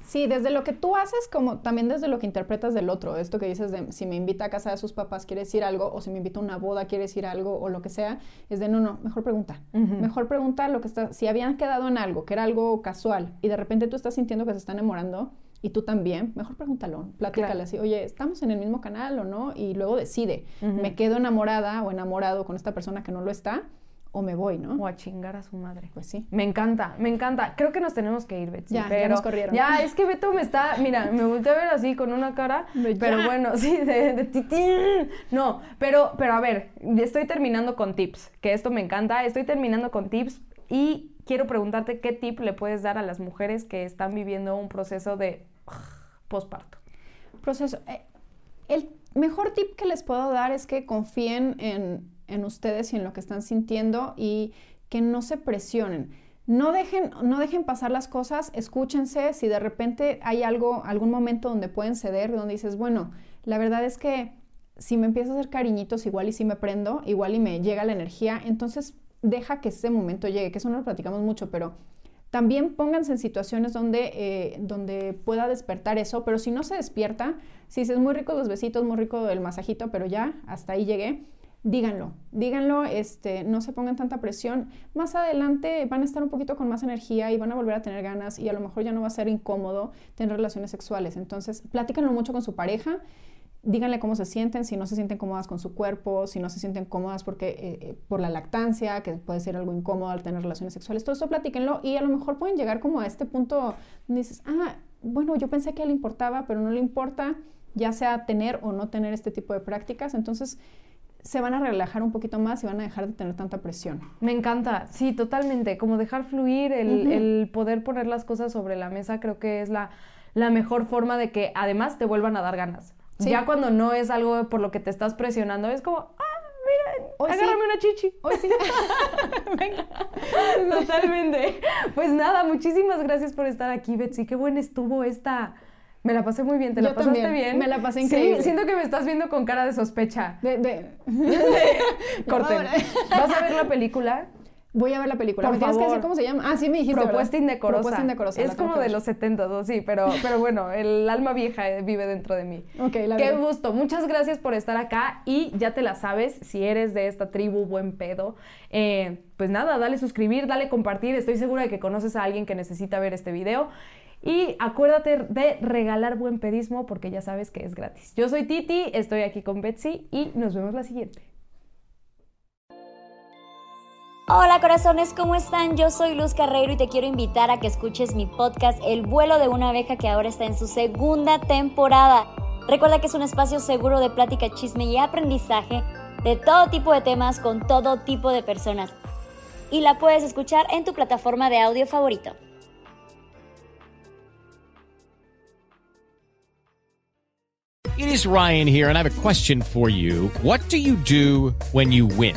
Sí, desde lo que tú haces, como también desde lo que interpretas del otro. Esto que dices de si me invita a casa de sus papás quiere decir algo, o si me invita a una boda quiere decir algo, o lo que sea, es de no, no, mejor pregunta. Mejor pregunta lo que está. Si habían quedado en algo, que era algo casual, y de repente tú estás sintiendo que se están enamorando y tú también, mejor pregúntalo, platícale así, oye, ¿estamos en el mismo canal o no? Y luego decide, ¿me quedo enamorada o enamorado con esta persona que no lo está? O me voy, ¿no? O a chingar a su madre. Pues sí. Me encanta, me encanta. Creo que nos tenemos que ir, Betsy. Ya, pero ya nos corrieron. Ya, es que Beto me está, mira, me volteé a ver así con una cara, pero bueno, *laughs* sí, de, de No, pero, pero a ver, estoy terminando con tips, que esto me encanta. Estoy terminando con tips y quiero preguntarte qué tip le puedes dar a las mujeres que están viviendo un proceso de posparto. Proceso. Eh, el mejor tip que les puedo dar es que confíen en, ustedes y en lo que están sintiendo y que no se presionen. No dejen, no dejen pasar las cosas, escúchense, si de repente hay algo, algún momento donde pueden ceder, donde dices, bueno, la verdad es que si me empieza a hacer cariñitos, igual y si me prendo, igual y me llega la energía, entonces deja que ese momento llegue, que eso no lo platicamos mucho, pero también pónganse en situaciones donde, eh, donde pueda despertar eso, pero si no se despierta, si es muy rico los besitos, muy rico el masajito, pero ya, hasta ahí llegué, díganlo, díganlo, este, no se pongan tanta presión. Más adelante van a estar un poquito con más energía y van a volver a tener ganas y a lo mejor ya no va a ser incómodo tener relaciones sexuales. Entonces, platícanlo mucho con su pareja díganle cómo se sienten, si no se sienten cómodas con su cuerpo, si no se sienten cómodas porque, eh, eh, por la lactancia, que puede ser algo incómodo al tener relaciones sexuales, todo eso platíquenlo y a lo mejor pueden llegar como a este punto donde dices, ah, bueno, yo pensé que le importaba, pero no le importa, ya sea tener o no tener este tipo de prácticas, entonces se van a relajar un poquito más y van a dejar de tener tanta presión. Me encanta, sí, totalmente, como dejar fluir, el, el poder poner las cosas sobre la mesa, creo que es la, la mejor forma de que además te vuelvan a dar ganas. Ya cuando no es algo por lo que te estás presionando, es como, ah, mira, agárrame una chichi. Hoy sí. *laughs* Totalmente. Pues nada, muchísimas gracias por estar aquí, Betsy. Qué buena estuvo esta. Me la pasé muy bien, ¿te la pasaste bien? Me la pasé increíble. Sí, siento que me estás viendo con cara de sospecha. De, de... *laughs* *laughs* Corten. ¿Vas a ver la película? Voy a ver la película. Por ¿Me tienes que decir cómo se llama? Ah, sí me dijiste, Propuesta indecorosa. Propuesta indecorosa. Es como de los 70, sí, pero, *laughs* pero bueno, el alma vieja vive dentro de mí. Ok, la Qué gusto. Muchas gracias por estar acá y ya te la sabes, si eres de esta tribu buen pedo, eh, pues nada, dale suscribir, dale compartir. Estoy segura de que conoces a alguien que necesita ver este video. Y acuérdate de regalar buen pedismo porque ya sabes que es gratis. Yo soy Titi, estoy aquí con Betsy y nos vemos la siguiente. Hola corazones, ¿cómo están? Yo soy Luz Carreiro y te quiero invitar a que escuches mi podcast El vuelo de una abeja que ahora está en su segunda temporada. Recuerda que es un espacio seguro de plática, chisme y aprendizaje de todo tipo de temas con todo tipo de personas. Y la puedes escuchar en tu plataforma de audio favorito. It is Ryan here and I have a question for you. What do you do when you win?